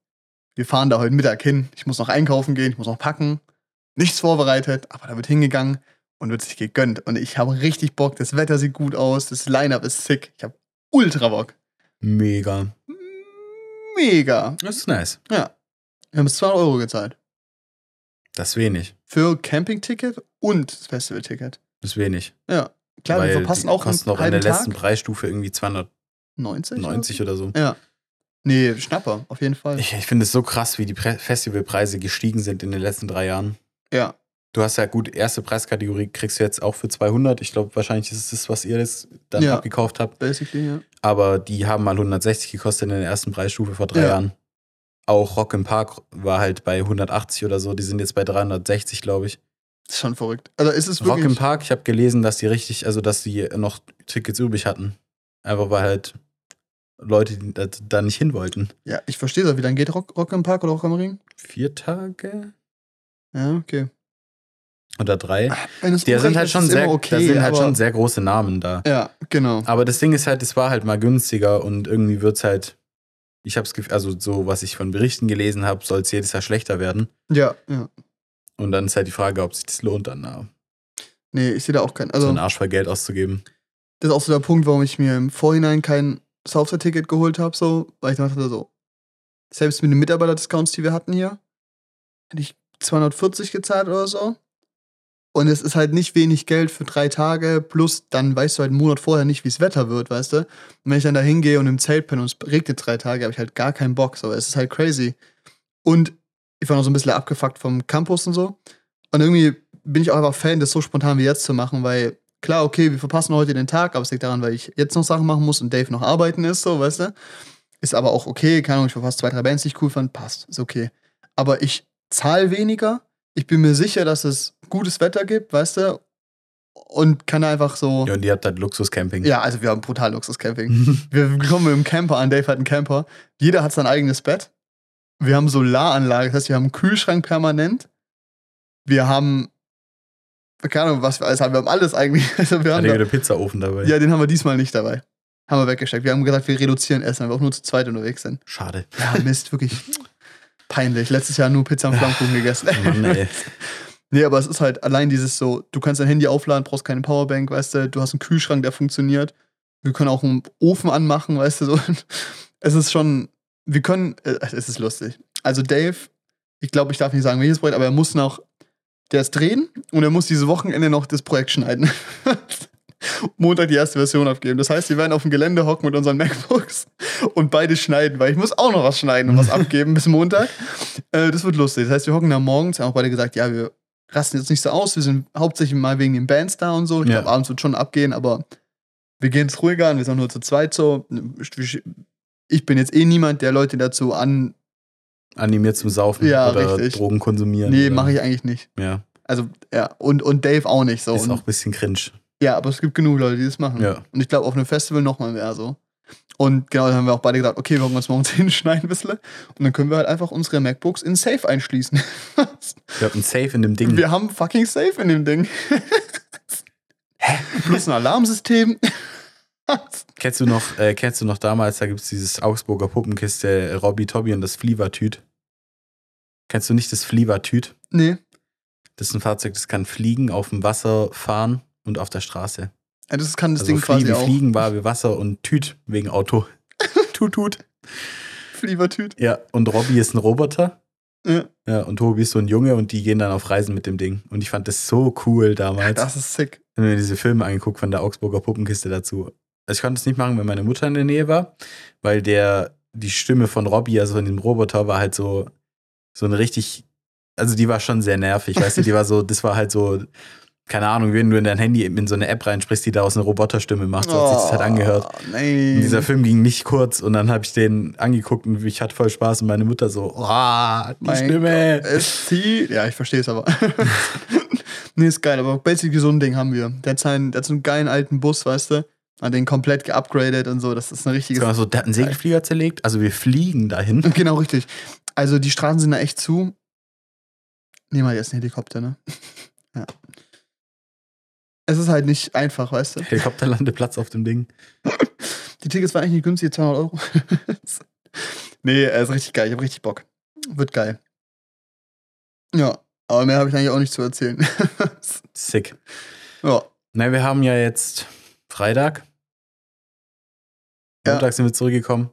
wir fahren da heute Mittag hin. Ich muss noch einkaufen gehen, ich muss noch packen. Nichts vorbereitet, aber da wird hingegangen und wird sich gegönnt. Und ich habe richtig Bock. Das Wetter sieht gut aus, das Line-Up ist sick. Ich habe ultra Bock. Mega. Mega. Das ist nice. Ja. Wir haben jetzt 200 Euro gezahlt. Das ist wenig. Für Campingticket und das Festivalticket. Das ist wenig. Ja. Klar, Weil wir verpassen auch kosten einen auch in der letzten Tag. Preisstufe irgendwie 290 90? oder so. Ja. Nee, Schnapper, auf jeden Fall. Ich, ich finde es so krass, wie die Pre Festivalpreise gestiegen sind in den letzten drei Jahren. ja. Du hast ja gut, erste Preiskategorie kriegst du jetzt auch für 200. Ich glaube, wahrscheinlich ist es das, was ihr jetzt dann Ja. abgekauft habt. Basically, ja. Aber die haben mal 160 gekostet in der ersten Preisstufe vor drei Ja. Jahren. Auch Rock im Park war halt bei 180 oder so. Die sind jetzt bei 360, glaube ich. Das ist schon verrückt. Also ist es Rock wirklich. im Park, ich habe gelesen, dass die richtig, also dass die noch Tickets übrig hatten. Einfach weil halt Leute die da, da nicht hin wollten. Ja, ich verstehe das. Wie lange geht Rock, Rock im Park oder Rock am Ring? Vier Tage Ja, okay. oder drei. Wenn es Die sind halt schon sehr, okay, da sind halt schon sehr große Namen da. Ja, genau. Aber das Ding ist halt, es war halt mal günstiger und irgendwie wird's halt, ich hab's Gefühl, also so, was ich von Berichten gelesen habe, soll es jedes Jahr schlechter werden. Ja, ja. Und dann ist halt die Frage, ob sich das lohnt, dann na, Nee, ich sehe da auch keinen. so Also, einen Arsch voll Geld auszugeben. das ist auch so der Punkt, warum ich mir im Vorhinein kein Southside-Ticket geholt habe, so, weil ich dachte so, selbst mit den Mitarbeiter-Discounts, die wir hatten hier, hätte ich 240 gezahlt oder so. Und es ist halt nicht wenig Geld für drei Tage, plus dann weißt du halt einen Monat vorher nicht, wie das Wetter wird, weißt du? Und wenn ich dann da hingehe und im Zelt bin und es regnet drei Tage, habe ich halt gar keinen Bock, so. Es ist halt crazy. Und ich war noch so ein bisschen abgefuckt vom Campus und so. Und irgendwie bin ich auch einfach Fan, das so spontan wie jetzt zu machen, weil klar, okay, wir verpassen heute den Tag, aber es liegt daran, weil ich jetzt noch Sachen machen muss und Dave noch arbeiten ist, so, weißt du? Ist aber auch okay, keine Ahnung, ich verpasse zwei, drei Bands, die ich cool fand, passt, ist okay. Aber ich zahle weniger, ich bin mir sicher, dass es gutes Wetter gibt, weißt du? Und kann einfach so. Ja, und ihr habt halt Luxuscamping. Ja, also wir haben brutal Luxus-Camping. Wir kommen mit dem Camper an, Dave hat einen Camper. Jeder hat sein eigenes Bett. Wir haben Solaranlage, das heißt, wir haben einen Kühlschrank permanent. Wir haben, keine Ahnung, was wir alles haben. Wir haben alles eigentlich. Also wir haben da, wieder Pizzaofen dabei? ja, den haben wir diesmal nicht dabei. Haben wir weggesteckt. Wir haben gesagt, wir reduzieren Essen, weil wir auch nur zu zweit unterwegs sind. Schade. Ja, Mist, wirklich peinlich. Letztes Jahr nur Pizza und Flammkuchen gegessen. Mann, ey. Nee, aber es ist halt allein dieses so, du kannst dein Handy aufladen, brauchst keine Powerbank, weißt du, du hast einen Kühlschrank, der funktioniert. Wir können auch einen Ofen anmachen, weißt du, so. Es ist schon, wir können, äh, es ist lustig. Also Dave, ich glaube, ich darf nicht sagen, welches Projekt, aber er muss noch, der ist drehen und er muss dieses Wochenende noch das Projekt schneiden. Montag die erste Version abgeben. Das heißt, wir werden auf dem Gelände hocken mit unseren MacBooks und beide schneiden, weil ich muss auch noch was schneiden und was abgeben bis Montag. Äh, das wird lustig. Das heißt, wir hocken da morgens, haben auch beide gesagt, ja, wir rasten jetzt nicht so aus, wir sind hauptsächlich mal wegen den Bands da und so. Ich Ja. glaube, abends wird schon abgehen, aber wir gehen es ruhiger an, wir sind nur zu zweit so. Ich bin jetzt eh niemand, der Leute dazu an. Animiert zum Saufen Ja, oder richtig. Drogen konsumieren. Nee, mache ich eigentlich nicht. Ja, Also, ja, und, und Dave auch nicht so. ist auch ein bisschen cringe. Ja, aber es gibt genug Leute, die das machen. Ja. Und ich glaube, auf einem Festival nochmal mehr so. Und genau, dann haben wir auch beide gedacht, okay, wir hocken uns morgens hinschneiden ein bisschen. Und dann können wir halt einfach unsere MacBooks in Safe einschließen. Ich hab ein Safe in dem Ding. Wir haben fucking Safe in dem Ding. Plus ein Alarmsystem. Kennst du noch, äh, kennst du noch damals, da gibt es dieses Augsburger Puppenkiste, äh, Robby Tobby und das Flievertüt? Kennst du nicht das Flievertüt? nee. Das ist ein Fahrzeug, das kann fliegen, auf dem Wasser fahren und auf der Straße. Ja, das kann das Also Ding Flie quasi wie auch. Fliegen war wie Wasser und Tüt wegen Auto. tut, tut. Flievertüt. Ja, und Robby ist ein Roboter. Ja, Ja, und Tobi ist so ein Junge und die gehen dann auf Reisen mit dem Ding. Und ich fand das so cool damals. das ist sick. Ich habe mir diese Filme angeguckt von der Augsburger Puppenkiste dazu. Also ich konnte es nicht machen, wenn meine Mutter in der Nähe war, weil der, die Stimme von Robbie, also von dem Roboter, war halt so, so eine richtig, also die war schon sehr nervig, weißt du, die war so, das war halt so, keine Ahnung, wenn du in dein Handy in so eine App reinsprichst, die daraus eine Roboterstimme macht, so hat sich das halt angehört. Oh, nein. Und dieser Film ging nicht kurz und dann habe ich den angeguckt und ich hatte voll Spaß und meine Mutter so, oh, die Mein Stimme. Gott, es zieht. Ja, ich verstehe es aber. nee, ist geil, aber basically so ein Ding haben wir. Der hat, seinen, der hat so einen geilen alten Bus, weißt du? Hat den komplett geupgradet und so. Das ist ein richtiges. So, der hat einen Segelflieger zerlegt, also wir fliegen dahin. Genau, richtig. Also die Straßen sind da echt zu. Nehmen wir jetzt einen Helikopter, ne? ja. Es ist halt nicht einfach, weißt du? Helikopterlandeplatz auf dem Ding. Die Tickets waren eigentlich nicht günstig, 200 Euro. nee, er ist richtig geil. Ich hab richtig Bock. Wird geil. Ja, aber mehr habe ich eigentlich auch nicht zu erzählen. Sick. ja, Na, wir haben ja jetzt Freitag. Ja. Montag sind wir zurückgekommen.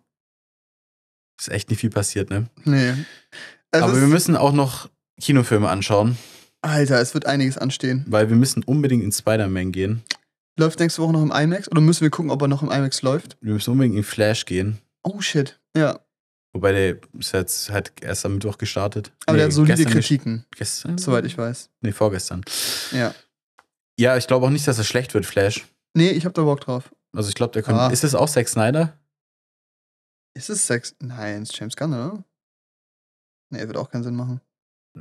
Ist echt nicht viel passiert, ne? Nee. Es Aber wir müssen auch noch Kinofilme anschauen, Alter, es wird einiges anstehen. weil wir müssen unbedingt in Spider-Man gehen. Läuft nächste Woche noch im IMAX? Oder müssen wir gucken, ob er noch im IMAX läuft? Wir müssen unbedingt in Flash gehen. Oh shit. Ja. Wobei der ist jetzt halt erst am Mittwoch gestartet. Aber der Nee, hat solide Kritiken, Gestern? soweit ich weiß. Nee, vorgestern. Ja. Ja, ich glaube auch nicht, dass es schlecht wird, Flash. Nee, ich hab da Bock drauf. Also ich glaube, der könnte. Ah. Ist es auch Zack Snyder? Ist es Sex? Nein, ist James Gunn, oder? Nee, wird auch keinen Sinn machen.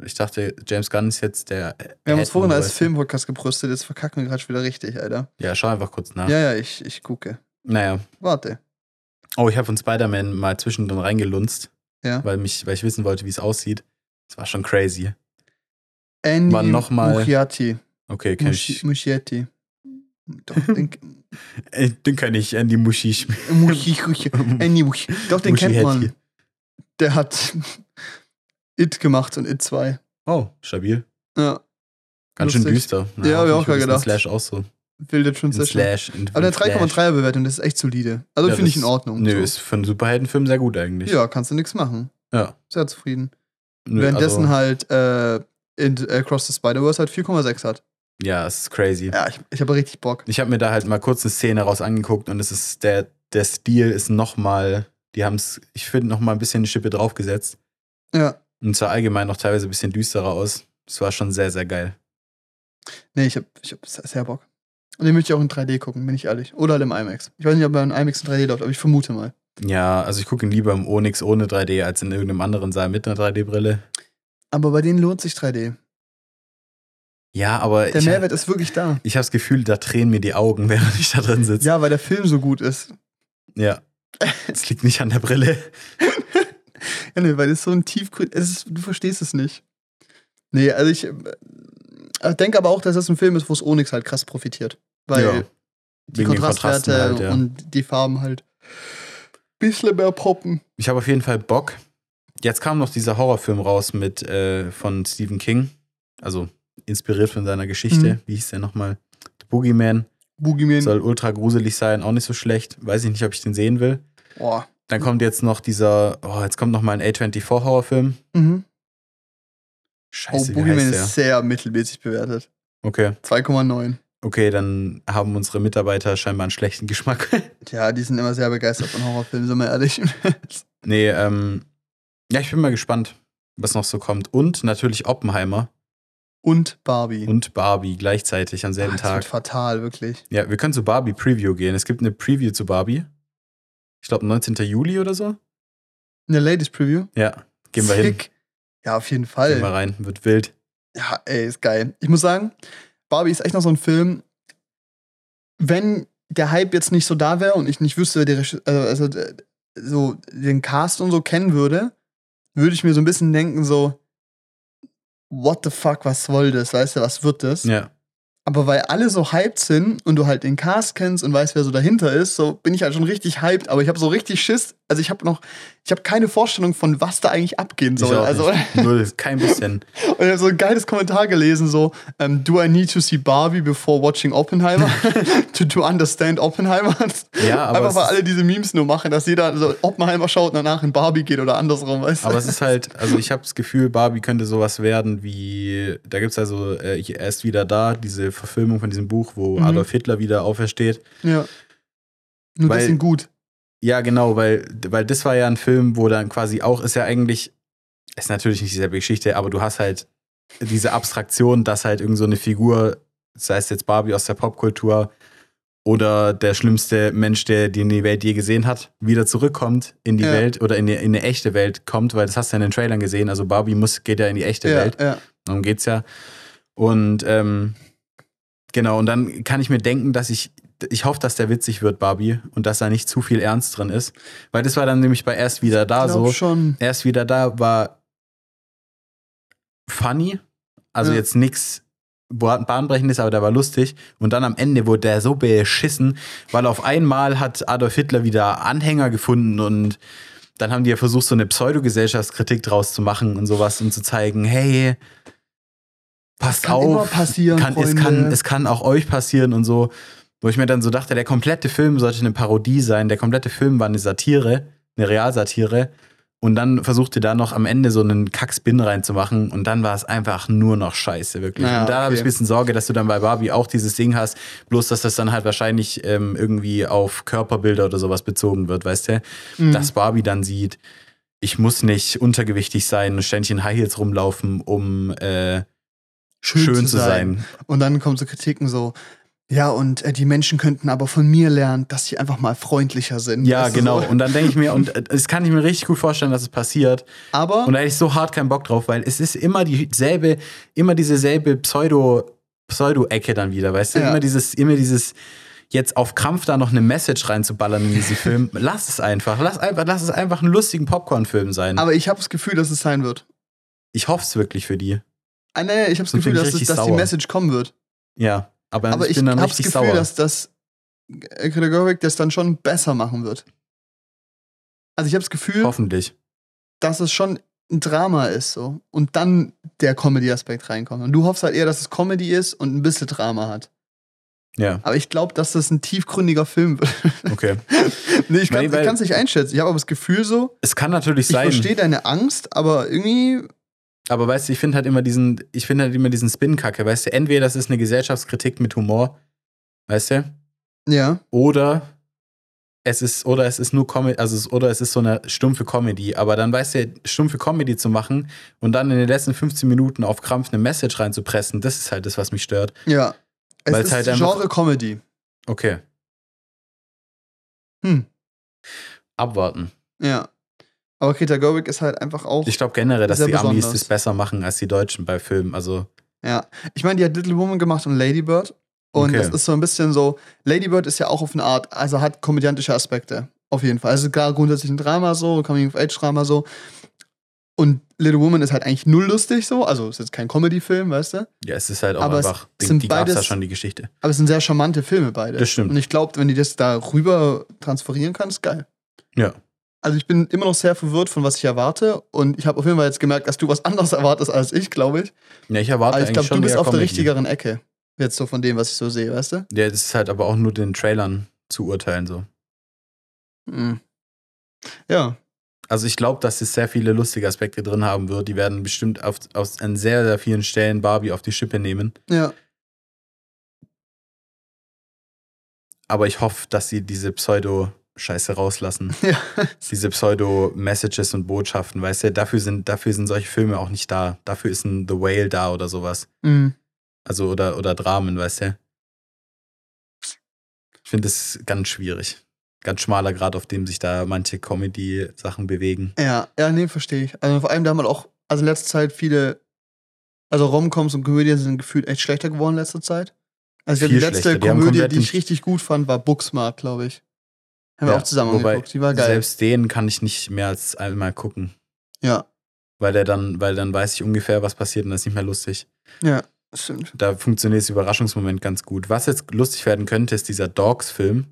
Ich dachte, James Gunn ist jetzt der. Wir haben uns vorhin als Film. Filmpodcast gebrüstet, jetzt verkacken wir gerade schon wieder richtig, Alter. Ja, schau einfach kurz nach. Ja, ja, ich, ich gucke. Naja. Warte. Oh, ich habe von Spider-Man mal zwischendrin reingelunzt, Ja. weil, mich, weil ich wissen wollte, wie es aussieht. Das war schon crazy. Andy War noch mal- Muschietti. Okay, kenn Muschi- ich. Muschietti. Doch, den, Äh, Den kann ich, Andy Muschi. Muschi, Muschi, Andy Musch. Doch, den kennt man. Der hat It gemacht und It 2. Oh, stabil. Ja, Ganz schön Lustig. düster. Ja, hab ich auch in gedacht. Slash auch so. wilde In Transition. Slash. Aber der in Flash. 3,3er Bewertung, das ist echt solide. Also Ja, finde ich in Ordnung. Nö, so. ist für einen Superheldenfilm sehr gut eigentlich. Ja, kannst du nichts machen. Ja. Sehr zufrieden. Nö, Währenddessen also, halt äh, in Across the Spider-Verse halt 4,6 hat. Ja, es ist crazy. Ja, ich, ich habe richtig Bock. Ich habe mir da halt mal kurz eine Szene raus angeguckt und es ist der, der Stil ist nochmal, die haben es, ich finde, nochmal ein bisschen eine Schippe draufgesetzt. Ja. Und sah allgemein noch teilweise ein bisschen düsterer aus. Das war schon sehr, sehr geil. Nee, ich habe ich hab sehr Bock. Und den möchte ich auch in 3D gucken, bin ich ehrlich. Oder halt im IMAX. Ich weiß nicht, ob er in IMAX in 3D läuft, aber ich vermute mal. Ja, also ich gucke ihn lieber im Onyx ohne 3D als in irgendeinem anderen Saal mit einer 3D-Brille. Aber bei denen lohnt sich 3D. Ja, aber Der ich, Mehrwert ist wirklich da. ich habe das Gefühl, da tränen mir die Augen, während ich da drin sitze. Ja, weil der Film so gut ist. ja. Es liegt nicht an der Brille. Nee, weil es so ein tiefgrün. Ist, du verstehst es nicht. Nee, also ich äh, denke aber auch, dass das ein Film ist, wo es Onyx halt krass profitiert. Weil Ja. die Kontrastwerte halt, ja. und die Farben halt bisschen mehr poppen. Ich habe auf jeden Fall Bock. Jetzt kam noch dieser Horrorfilm raus mit äh, von Stephen King. Also inspiriert von seiner Geschichte. Mhm. Wie hieß der nochmal? The Boogeyman. Boogeyman. Soll ultra gruselig sein, auch nicht so schlecht. Weiß ich nicht, ob ich den sehen will. Boah. Dann kommt jetzt noch dieser, oh, jetzt kommt noch mal ein A24-Horrorfilm. Mhm. Oh, Scheiße, wie Boogeyman ist sehr mittelmäßig bewertet. Okay, 2,9. okay, dann haben unsere Mitarbeiter scheinbar einen schlechten Geschmack. Tja, die sind immer sehr begeistert von Horrorfilmen, sind wir ehrlich. nee, ähm, ja, ich bin mal gespannt, was noch so kommt. Und natürlich Oppenheimer Und Barbie. und Barbie gleichzeitig am selben Ah, das wird Tag. fatal, wirklich. Ja, wir können zu Barbie Preview gehen. Es gibt eine Preview zu Barbie. Ich glaube 19. Juli oder so. Eine Ladies Preview. Ja, gehen wir hin. Sick. Ja, auf jeden Gehen Fall. wir rein. Wird wild. Ja, ey, ist geil. Ich muss sagen, Barbie ist echt noch so ein Film, wenn der Hype jetzt nicht so da wäre und ich nicht wüsste, wer also äh, so den Cast und so kennen würde, würde ich mir so ein bisschen denken, so, what the fuck, was soll das? Weißt du, was wird das? Ja. Aber weil alle so hyped sind und du halt den Cast kennst und weißt, wer so dahinter ist, so bin ich halt schon richtig hyped. Aber ich habe so richtig Schiss. Also ich habe noch, ich habe keine Vorstellung von, was da eigentlich abgehen Ich soll. Also. Null, kein bisschen. und ich habe so ein geiles Kommentar gelesen, so, ähm, do I need to see Barbie before watching Oppenheimer? to, to understand Oppenheimer? Ja, aber Einfach weil alle diese Memes nur machen, dass jeder so Oppenheimer schaut und danach in Barbie geht oder andersrum, weißt du? Aber es ist halt, also ich habe das Gefühl, Barbie könnte sowas werden wie, da gibt es also, äh, er ist wieder da, diese Verfilmung von diesem Buch, wo Mhm. Adolf Hitler wieder aufersteht. ja. Nur Weil- deswegen gut. Ja, genau, weil, weil das war ja ein Film, wo dann quasi auch, ist ja eigentlich, ist natürlich nicht dieselbe Geschichte, aber du hast halt diese Abstraktion, dass halt irgend so eine Figur, sei es jetzt Barbie aus der Popkultur oder der schlimmste Mensch, der die in die Welt je gesehen hat, wieder zurückkommt in die Ja. Welt oder in, die, in eine echte Welt kommt, weil das hast du ja in den Trailern gesehen. Also Barbie muss, geht ja in die echte Ja, Welt. ja. Darum geht's ja. Und ähm, genau, und dann kann ich mir denken, dass ich, ich hoffe, dass der witzig wird, Barbie, und dass da nicht zu viel Ernst drin ist. Weil das war dann nämlich bei erst wieder da so. schon. Erst wieder da war funny, also Ja. jetzt nix bahnbrechendes, aber der war lustig. Und dann am Ende wurde der so beschissen, weil auf einmal hat Adolf Hitler wieder Anhänger gefunden und dann haben die ja versucht, so eine Pseudogesellschaftskritik draus zu machen und sowas und zu zeigen, hey, passt Kann auf, kann, es, kann, es kann auch euch passieren und so. Wo ich mir dann so dachte, der komplette Film sollte eine Parodie sein, der komplette Film war eine Satire, eine Realsatire. Und dann versuchte da noch am Ende so einen Kack-Spin reinzumachen und dann war es einfach nur noch scheiße, wirklich. Ja, und da habe ich okay. ein bisschen Sorge, dass du dann bei Barbie auch dieses Ding hast, bloß dass das dann halt wahrscheinlich ähm, irgendwie auf Körperbilder oder sowas bezogen wird, weißt du? Mhm. Dass Barbie dann sieht, ich muss nicht untergewichtig sein in High Heels rumlaufen, um äh, schön, zu sein. Und dann kommen so Kritiken so, ja, und äh, die Menschen könnten aber von mir lernen, dass sie einfach mal freundlicher sind. Ja, genau. So. Und dann denke ich mir, und äh, das kann ich mir richtig gut vorstellen, dass es passiert. Aber Und da hätte ich so hart keinen Bock drauf, weil es ist immer dieselbe, immer dieselbe Pseudo, Pseudo-Ecke dann wieder, weißt du? Ja. Immer dieses, immer dieses, jetzt auf Krampf da noch eine Message reinzuballern in diesen Film. lass es einfach. Lass einfach, lass es einfach einen lustigen Popcorn-Film sein. Aber ich habe das Gefühl, dass es sein wird. ich hoffe es wirklich für die. Ah, nee, ich habe das Gefühl, dass, es, dass die. Message kommen wird. Ja. Aber, Aber ich ich bin dann richtig Gefühl, sauer. dass das äh, Greta Gerwig das dann schon besser machen wird. Also ich habe das Gefühl, Hoffentlich. dass es schon ein Drama ist so und dann der Comedy-Aspekt reinkommt. Und du hoffst halt eher, dass es Comedy ist und ein bisschen Drama hat. Ja, Aber ich glaube, dass das ein tiefgründiger Film wird. okay. nee, ich kann es nicht einschätzen. Ich habe aber das Gefühl so, es kann natürlich ich sein. verstehe deine Angst, aber irgendwie, Aber weißt du, ich finde halt immer diesen, ich finde halt immer diesen Spin-Kacke, weißt du, entweder das ist eine Gesellschaftskritik mit Humor, weißt du, ja, oder es ist, oder es ist nur Comedy, also es, oder es ist so eine stumpfe Comedy, aber dann weißt du, stumpfe Comedy zu machen und dann in den letzten 15 Minuten auf Krampf eine Message reinzupressen, das ist halt das, was mich stört. ja. Es Weil es ist halt Genre Comedy. Okay, Hm, abwarten. ja. Aber Greta Gerwig ist halt einfach auch. Ich glaube generell, dass die Amis besonders. das besser machen als die Deutschen bei Filmen, also Ja, ich meine, die hat Little Woman gemacht und Lady Bird. Und Okay. das ist so ein bisschen so, Lady Bird ist ja auch auf eine Art, also hat komödiantische Aspekte. Auf jeden Fall. Also klar, grundsätzlich ein Drama so, Coming-of-Age-Drama so. Und Little Woman ist halt eigentlich null lustig so. Also ist jetzt kein Comedy-Film, weißt du? ja, es ist halt auch Aber es einfach, die, sind die gab es ja schon, die Geschichte. Aber es sind sehr charmante Filme beide. Das stimmt. Und ich glaube, wenn die das da rüber transferieren kann, ist geil. Ja. Also ich bin immer noch sehr verwirrt von was ich erwarte. Und ich habe auf jeden Fall jetzt gemerkt, dass du was anderes erwartest als ich, glaube ich. Ja, ich erwarte Aber ich glaube, du bist auf der richtigeren Ecke. Jetzt so von dem, was ich so sehe, weißt du? Ja, das ist halt aber auch nur den Trailern zu urteilen so. Mhm. Ja. Also ich glaube, dass es sehr viele lustige Aspekte drin haben wird. Die werden bestimmt auf, aus, an sehr, sehr vielen Stellen Barbie auf die Schippe nehmen. Ja. Aber ich hoffe, dass sie diese Pseudo-Scheiße rauslassen. Ja. diese Pseudo-Messages und Botschaften, weißt du, dafür sind, dafür sind solche Filme auch nicht da. Dafür ist ein The Whale da oder sowas. Mhm. Also oder, oder Dramen, weißt du. Ich finde es ganz schwierig. Ganz schmaler Grad, auf dem sich da manche Comedy-Sachen bewegen. Ja, ja, nee, verstehe ich. Also vor allem, da haben wir auch, also in letzter Zeit viele, also Romcoms und Komödien sind gefühlt echt schlechter geworden in letzter Zeit. Also die letzte Komödie, die ich richtig gut fand, war Booksmart, glaube ich. Haben wir Ja, auch zusammen wobei angeguckt. Die war geil. Selbst den kann ich nicht mehr als einmal gucken. Ja, Weil der dann, weil dann weiß ich ungefähr, was passiert und das ist nicht mehr lustig. ja, stimmt. Da funktioniert das Überraschungsmoment ganz gut. Was jetzt lustig werden könnte, ist dieser Dogs-Film.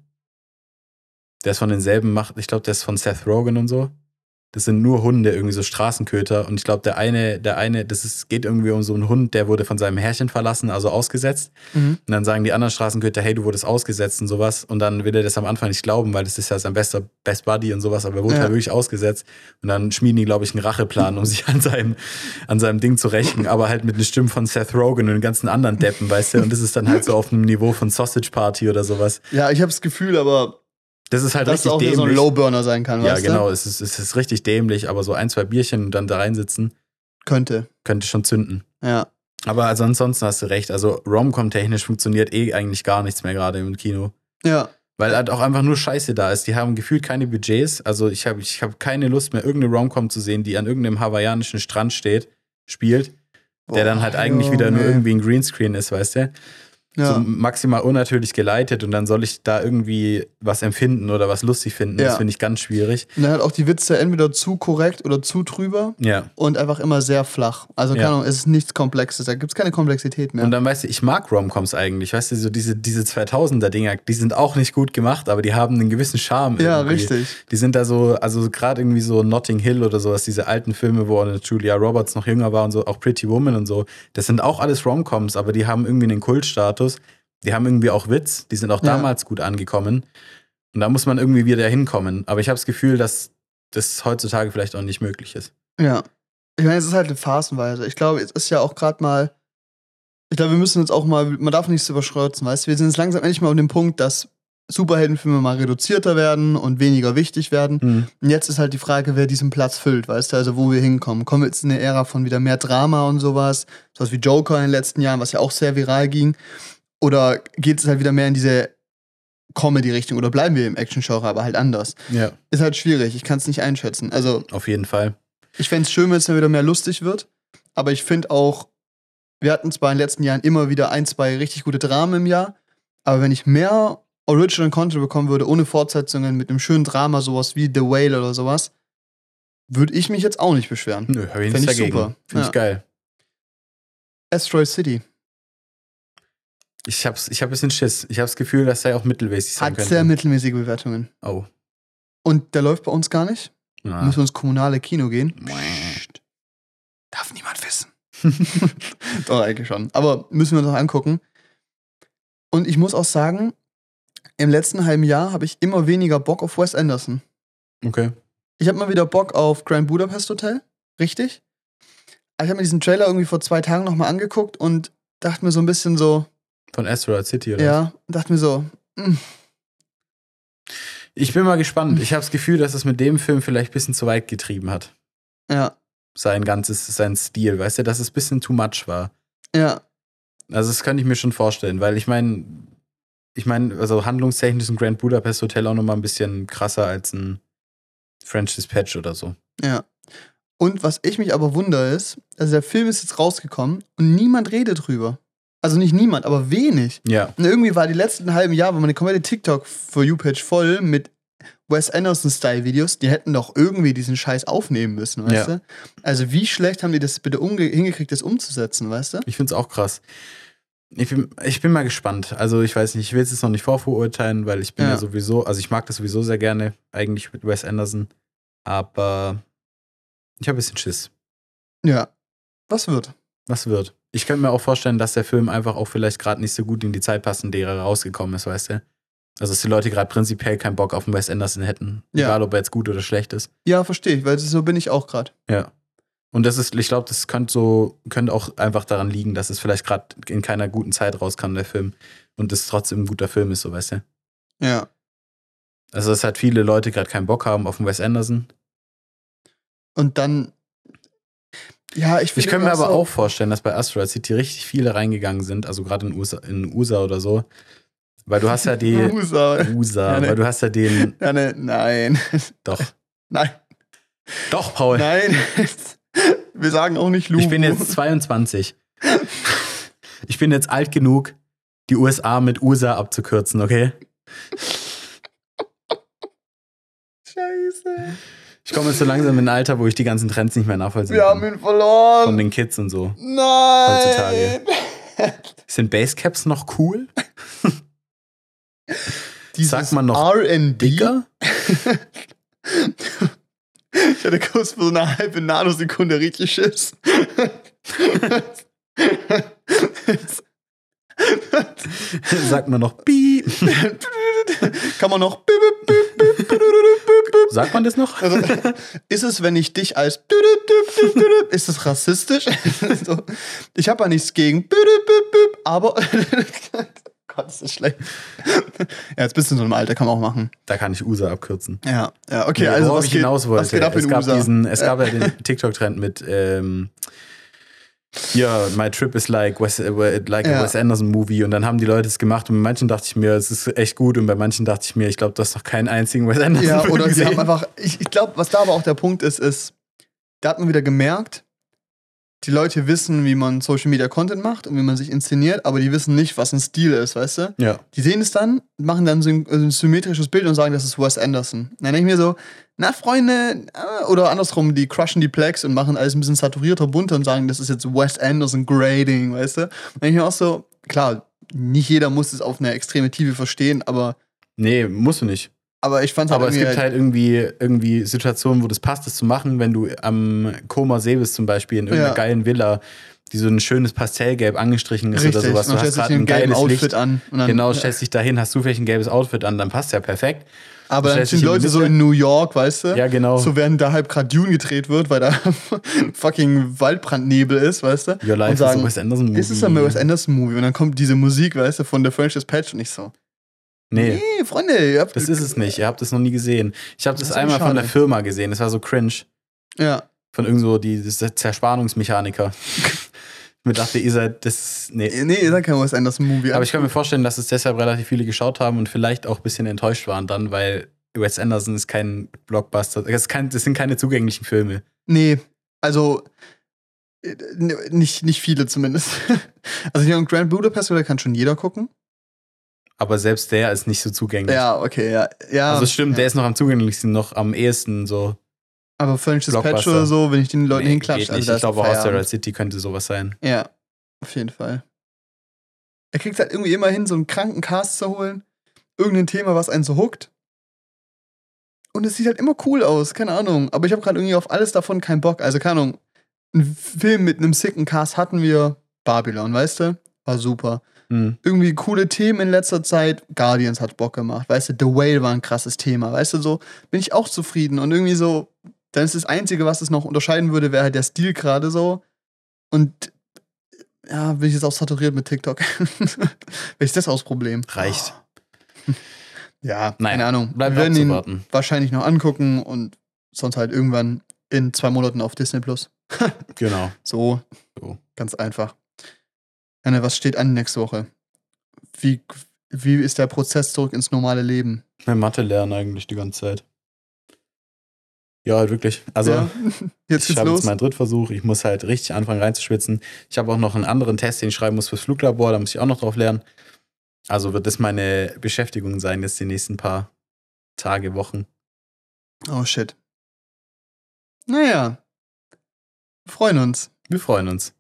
Der ist von denselben macht, ich glaube, der ist von Seth Rogen und so. Das sind nur Hunde, irgendwie so Straßenköter. Und ich glaube, der eine, der eine, das ist, geht irgendwie um so einen Hund, der wurde von seinem Herrchen verlassen, also ausgesetzt. Mhm. Und dann sagen die anderen Straßenköter, hey, du wurdest ausgesetzt und sowas. Und dann will er das am Anfang nicht glauben, weil das ist ja sein bester Best Buddy und sowas, aber er wurde Ja. halt wirklich ausgesetzt. Und dann schmieden die, glaube ich, einen Racheplan, um sich an seinem, an seinem Ding zu rächen, aber halt mit den Stimmen von Seth Rogen und den ganzen anderen Deppen, weißt du? Und das ist dann halt so auf einem Niveau von Sausage Party oder sowas. Ja, ich habe das Gefühl, aber Das ist halt dass es richtig auch wieder dämlich. so ein Lowburner sein kann, ja, weißt genau, du? es ist, es ist richtig dämlich, aber so ein, zwei Bierchen und dann da reinsitzen, Könnte. könnte schon zünden. Ja. Aber also ansonsten hast du recht. Also Rom-Com-technisch funktioniert eh eigentlich gar nichts mehr gerade im Kino. Ja. Weil halt auch einfach nur Scheiße da ist. Die haben gefühlt keine Budgets. Also ich habe ich hab keine Lust mehr, irgendeine Rom-Com zu sehen, die an irgendeinem hawaiianischen Strand steht, spielt, der dann halt eigentlich jo, wieder nur nee. irgendwie ein Greenscreen ist, weißt du? Ja. So maximal unnatürlich geleitet und dann soll ich da irgendwie was empfinden oder was lustig finden. Ja. Das finde ich ganz schwierig. Und dann halt auch die Witze entweder zu korrekt oder zu drüber Ja. und einfach immer sehr flach. Also, keine Ja. Ahnung, es ist nichts Komplexes. Da gibt es keine Komplexität mehr. Und dann weißt du, ich mag Romcoms eigentlich, weißt du, so diese, diese 2000er-Dinger, die sind auch nicht gut gemacht, aber die haben einen gewissen Charme. ja, irgendwie. richtig. Die sind da so, also gerade irgendwie so Notting Hill oder sowas, diese alten Filme, wo Julia Roberts noch jünger war und so, auch Pretty Woman und so, das sind auch alles Romcoms, aber die haben irgendwie einen Kultstatus. Die haben irgendwie auch Witz, die sind auch Ja. damals gut angekommen. Und da muss man irgendwie wieder hinkommen. Aber ich habe das Gefühl, dass das heutzutage vielleicht auch nicht möglich ist. Ja. Ich meine, es ist halt eine Phasenweise. Ich glaube, es ist ja auch gerade mal. Ich glaube, wir müssen uns auch mal, man darf nichts überschreuzen, weißt du? Wir sind jetzt langsam endlich mal an dem Punkt, dass Superheldenfilme mal reduzierter werden und weniger wichtig werden. Und jetzt ist halt die Frage, wer diesen Platz füllt, weißt du, also wo wir hinkommen. Kommen wir jetzt in eine Ära von wieder mehr Drama und sowas, sowas wie Joker in den letzten Jahren, was ja auch sehr viral ging. Oder geht es halt wieder mehr in diese Comedy-Richtung oder bleiben wir im Action-Genre, aber halt anders? Ja, Ist halt schwierig, ich kann es nicht einschätzen. Also auf jeden Fall. ich fände es schön, wenn es dann wieder mehr lustig wird. Aber ich finde auch, wir hatten zwar in den letzten Jahren immer wieder ein, zwei richtig gute Dramen im Jahr. Aber wenn ich mehr Original Content bekommen würde, ohne Fortsetzungen, mit einem schönen Drama, sowas wie The Whale oder sowas, würde ich mich jetzt auch nicht beschweren. Nö, habe ich nichts ich dagegen. super. Finde Ja. ich geil. Asteroid City Ich hab's, ich hab ein bisschen Schiss. Ich habe das Gefühl, dass er auch mittelmäßig sein hat könnte. sehr mittelmäßige Bewertungen. oh. Und der läuft bei uns gar nicht. Ja. Müssen wir ins kommunale Kino gehen. Psst. Darf niemand wissen. Doch, eigentlich schon. Aber müssen wir uns noch angucken. Und ich muss auch sagen, im letzten halben Jahr habe ich immer weniger Bock auf Wes Anderson. Okay. Ich habe mal wieder Bock auf Grand Budapest Hotel. Richtig? Aber ich habe mir diesen Trailer irgendwie vor zwei Tagen nochmal angeguckt und dachte mir so ein bisschen so, Von Asteroid City oder? ja, dachte mir so, hm, Ich bin mal gespannt. Ich habe das Gefühl, dass es mit dem Film vielleicht ein bisschen zu weit getrieben hat. ja, Sein ganzes, sein Stil, weißt du, dass es ein bisschen too much war. ja, Also das könnte ich mir schon vorstellen, weil ich meine, ich meine, also handlungstechnisch ist ein Grand Budapest Hotel auch nochmal ein bisschen krasser als ein French Dispatch oder so. ja. Und was ich mich aber wundere ist, also der Film ist jetzt rausgekommen und niemand redet drüber. Also nicht niemand, aber wenig. Ja, Und irgendwie war die letzten halben Jahre meine komplette TikTok for You Page voll mit Wes Anderson-Style-Videos. Die hätten doch irgendwie diesen Scheiß aufnehmen müssen, weißt Ja. du? Also wie schlecht haben die das bitte hingekriegt, das umzusetzen, weißt du? ich finde es auch krass. Ich bin, ich bin mal gespannt. Also ich weiß nicht, ich will es jetzt noch nicht vorverurteilen, weil ich bin ja. Ja. sowieso, also ich mag das sowieso sehr gerne, eigentlich mit Wes Anderson. Aber ich habe ein bisschen Schiss. Ja. Was wird? Was wird? Ich könnte mir auch vorstellen, dass der Film einfach auch vielleicht gerade nicht so gut in die Zeit passt, in der er rausgekommen ist, weißt du? Also, dass die Leute gerade prinzipiell keinen Bock auf den Wes Anderson hätten. Ja. Egal, ob er jetzt gut oder schlecht ist. Ja, verstehe ich, weil so bin ich auch gerade. Ja. Und das ist, ich glaube, das könnte so, könnte auch einfach daran liegen, dass es vielleicht gerade in keiner guten Zeit rauskam, der Film. Und es trotzdem ein guter Film ist, so weißt du? Ja. Also, dass halt viele Leute gerade keinen Bock haben auf den Wes Anderson. Und dann. Ja, ich Ich könnte mir aber auch vorstellen, dass bei Asteroid City richtig viele reingegangen sind, also gerade in USA, in USA oder so. Weil du hast ja die. USA. USA, Ja, ne. weil du hast ja den. Ja, ne, nein. Doch. Nein. Doch, Paul. Nein. Wir sagen auch nicht Lubu. Ich bin jetzt 22. Ich bin jetzt alt genug, die USA mit USA abzukürzen, okay? Scheiße. Ich komme jetzt so langsam in ein Alter, wo ich die ganzen Trends nicht mehr nachvollziehen Wir haben kann. ihn verloren. Von den Kids und so. Nein. Heutzutage. Sind Basecaps noch cool? Dieses Sagt man noch R&D? Dicker? Ich hatte kurz für so eine halbe Nanosekunde richtig Schiss. Sagt man noch Bi? Kann man noch. Sagt man das noch? Also, ist es, wenn ich dich als. Ist das rassistisch? Ich habe ja nichts gegen. Aber. Gott, ist das schlecht. Ja, jetzt bist du in so einem Alter, kann man auch machen. Da kann ich USA abkürzen. Ja, ja okay, Nee, also was ich geht, hinaus wollte. was geht ab es in gab USA? diesen, es gab ja den TikTok-Trend mit ähm, ja, my trip is like, Wes, äh, like Ja. a Wes Anderson Movie und dann haben die Leute es gemacht und bei manchen dachte ich mir, es ist echt gut und bei manchen dachte ich mir, ich glaube, du hast noch keinen einzigen Wes Anderson Ja, Film oder sie haben einfach, ich, ich glaube, was da aber auch der Punkt ist, ist, da hat man wieder gemerkt, die Leute wissen, wie man Social Media Content macht und wie man sich inszeniert, aber die wissen nicht, was ein Stil ist, weißt du? ja, Die sehen es dann, machen dann so ein, so ein symmetrisches Bild und sagen, das ist Wes Anderson. Dann denke ich mir so, na Freunde, äh, oder andersrum, die crushen die Plex und machen alles ein bisschen saturierter, bunter und sagen, das ist jetzt Wes Anderson Grading, weißt du? Dann denke ich mir auch so, klar, nicht jeder muss es auf eine extreme Tiefe verstehen, aber, nee, musst du nicht. Aber ich fand es halt Aber es gibt halt irgendwie, irgendwie Situationen, wo das passt, das zu machen, wenn du am Koma See bist zum Beispiel, in irgendeiner Ja. geilen Villa die so ein schönes Pastellgelb angestrichen ist oder sowas. Du hast gerade ein ein geiles Outfit Licht. an. Dann, Genau, ja. stellst dich dahin, hast du vielleicht ein gelbes Outfit an, dann passt ja perfekt. Aber dann sind Leute so in New York, weißt du? Ja, genau. So während da halb gerade Dune gedreht wird, weil da fucking Waldbrandnebel ist, weißt du? Your Life und sagen, is a Wes Anderson Movie. This is a Wes Anderson Movie. Und dann kommt diese Musik, weißt du, von The French Dispatch und ich so, Nee, nee, Freunde, ihr habt das ist es nicht. Ihr habt es noch nie gesehen. Ich habe das, Das einmal von der Firma gesehen. Das war so cringe. Ja, Von irgend so die Zerspannungsmechaniker. ich mir dachte, ihr seid das. Nee. nee, ihr seid kein Wes Anderson Movie. Aber ich kann mir vorstellen, dass es deshalb relativ viele geschaut haben und vielleicht auch ein bisschen enttäuscht waren dann, weil Wes Anderson ist kein Blockbuster. Das, ist kein, das sind keine zugänglichen Filme. Nee, also äh, nicht, nicht viele zumindest. Also hier Grand Budapest, da kann schon jeder gucken. Aber selbst der ist nicht so zugänglich. Ja, okay, ja. ja Also es stimmt, ja. der ist noch am zugänglichsten, noch am ehesten so. Aber French Dispatch oder so, wenn ich den Leuten Nee, hinklatsche, also ich glaube. Asteroid City könnte sowas sein. Ja, auf jeden Fall. Er kriegt halt irgendwie immer hin, so einen kranken Cast zu holen. Irgendein Thema, was einen so huckt. Und es sieht halt immer cool aus, keine Ahnung. Aber ich habe gerade irgendwie auf alles davon keinen Bock. Also, keine Ahnung. Ein Film mit einem sicken Cast hatten wir. Babylon, weißt du? War super. Hm. Irgendwie coole Themen in letzter Zeit. Guardians hat Bock gemacht, weißt du? The Whale war ein krasses Thema, weißt du? So bin ich auch zufrieden. Und irgendwie so, dann ist das Einzige, was es noch unterscheiden würde, wäre halt der Stil gerade so. Und ja, bin ich jetzt auch saturiert mit TikTok. Welches ist das aus Problem? Reicht. Ja, Nein, keine Ahnung. bleibt Wir werden ihn abzuwarten. wahrscheinlich noch angucken und sonst halt irgendwann in zwei Monaten auf Disney Plus. Genau. So, So. ganz einfach. Anne, was steht an nächste Woche? Wie, wie ist der Prozess zurück ins normale Leben? Mehr Mathe lernen eigentlich die ganze Zeit. Ja, halt wirklich. Also, ja, jetzt ich habe jetzt meinen Drittversuch. Ich muss halt richtig anfangen reinzuschwitzen. Ich habe auch noch einen anderen Test, den ich schreiben muss fürs Fluglabor. Da muss ich auch noch drauf lernen. Also wird das meine Beschäftigung sein jetzt die nächsten paar Tage, Wochen. Oh shit. Naja. Wir freuen uns. Wir freuen uns.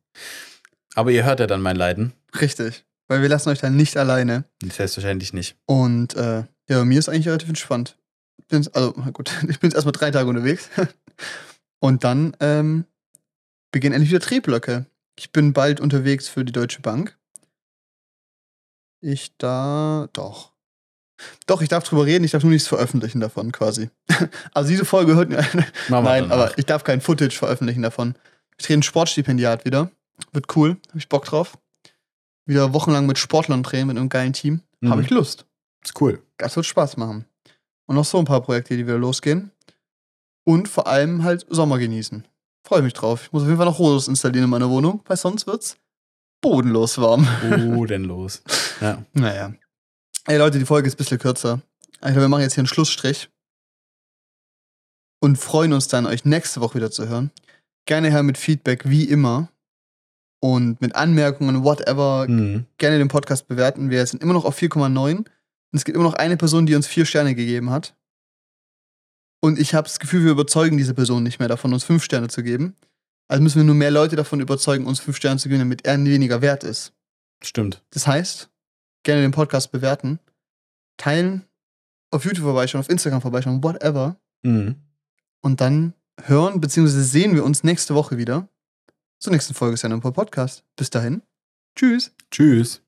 Aber ihr hört ja dann mein Leiden. Richtig. Weil wir lassen euch dann nicht alleine. Selbstverständlich nicht. Und äh, ja, mir ist eigentlich relativ entspannt. Ich bin, also, gut, ich bin jetzt erstmal drei Tage unterwegs. Und dann ähm, beginnen endlich wieder Drehblöcke. Ich bin bald unterwegs für die Deutsche Bank. Ich da. Doch. Doch, ich darf drüber reden, ich darf nur nichts veröffentlichen davon quasi. Also diese Folge hört. Nein, aber ich darf kein Footage veröffentlichen davon. Ich drehe ein Sportstipendiat wieder. Wird cool. Habe ich Bock drauf. Wieder wochenlang mit Sportlern drehen, mit einem geilen Team. Mhm. Habe ich Lust. Ist cool. Das wird Spaß machen. Und noch so ein paar Projekte, die wieder losgehen. Und vor allem halt Sommer genießen. Freue mich drauf. Ich muss auf jeden Fall noch Rhodos installieren in meiner Wohnung, weil sonst wird's bodenlos warm. Oh, denn los. Ja. Naja. Ey Leute, die Folge ist ein bisschen kürzer. Ich glaube, wir machen jetzt hier einen Schlussstrich. Und freuen uns dann, euch nächste Woche wieder zu hören. Gerne her mit Feedback, wie immer. Und mit Anmerkungen, whatever. Mhm. Gerne den Podcast bewerten. Wir sind immer noch auf 4,9. Und es gibt immer noch eine Person, die uns vier Sterne gegeben hat. Und ich habe das Gefühl, wir überzeugen diese Person nicht mehr davon, uns fünf Sterne zu geben. Also müssen wir nur mehr Leute davon überzeugen, uns fünf Sterne zu geben, damit er weniger wert ist. Stimmt. Das heißt, gerne den Podcast bewerten, teilen, auf YouTube vorbeischauen, auf Instagram vorbeischauen, whatever. Mhm. Und dann hören bzw. sehen wir uns nächste Woche wieder zur nächsten Folge Sendung Podcast. Bis dahin. Tschüss. Tschüss.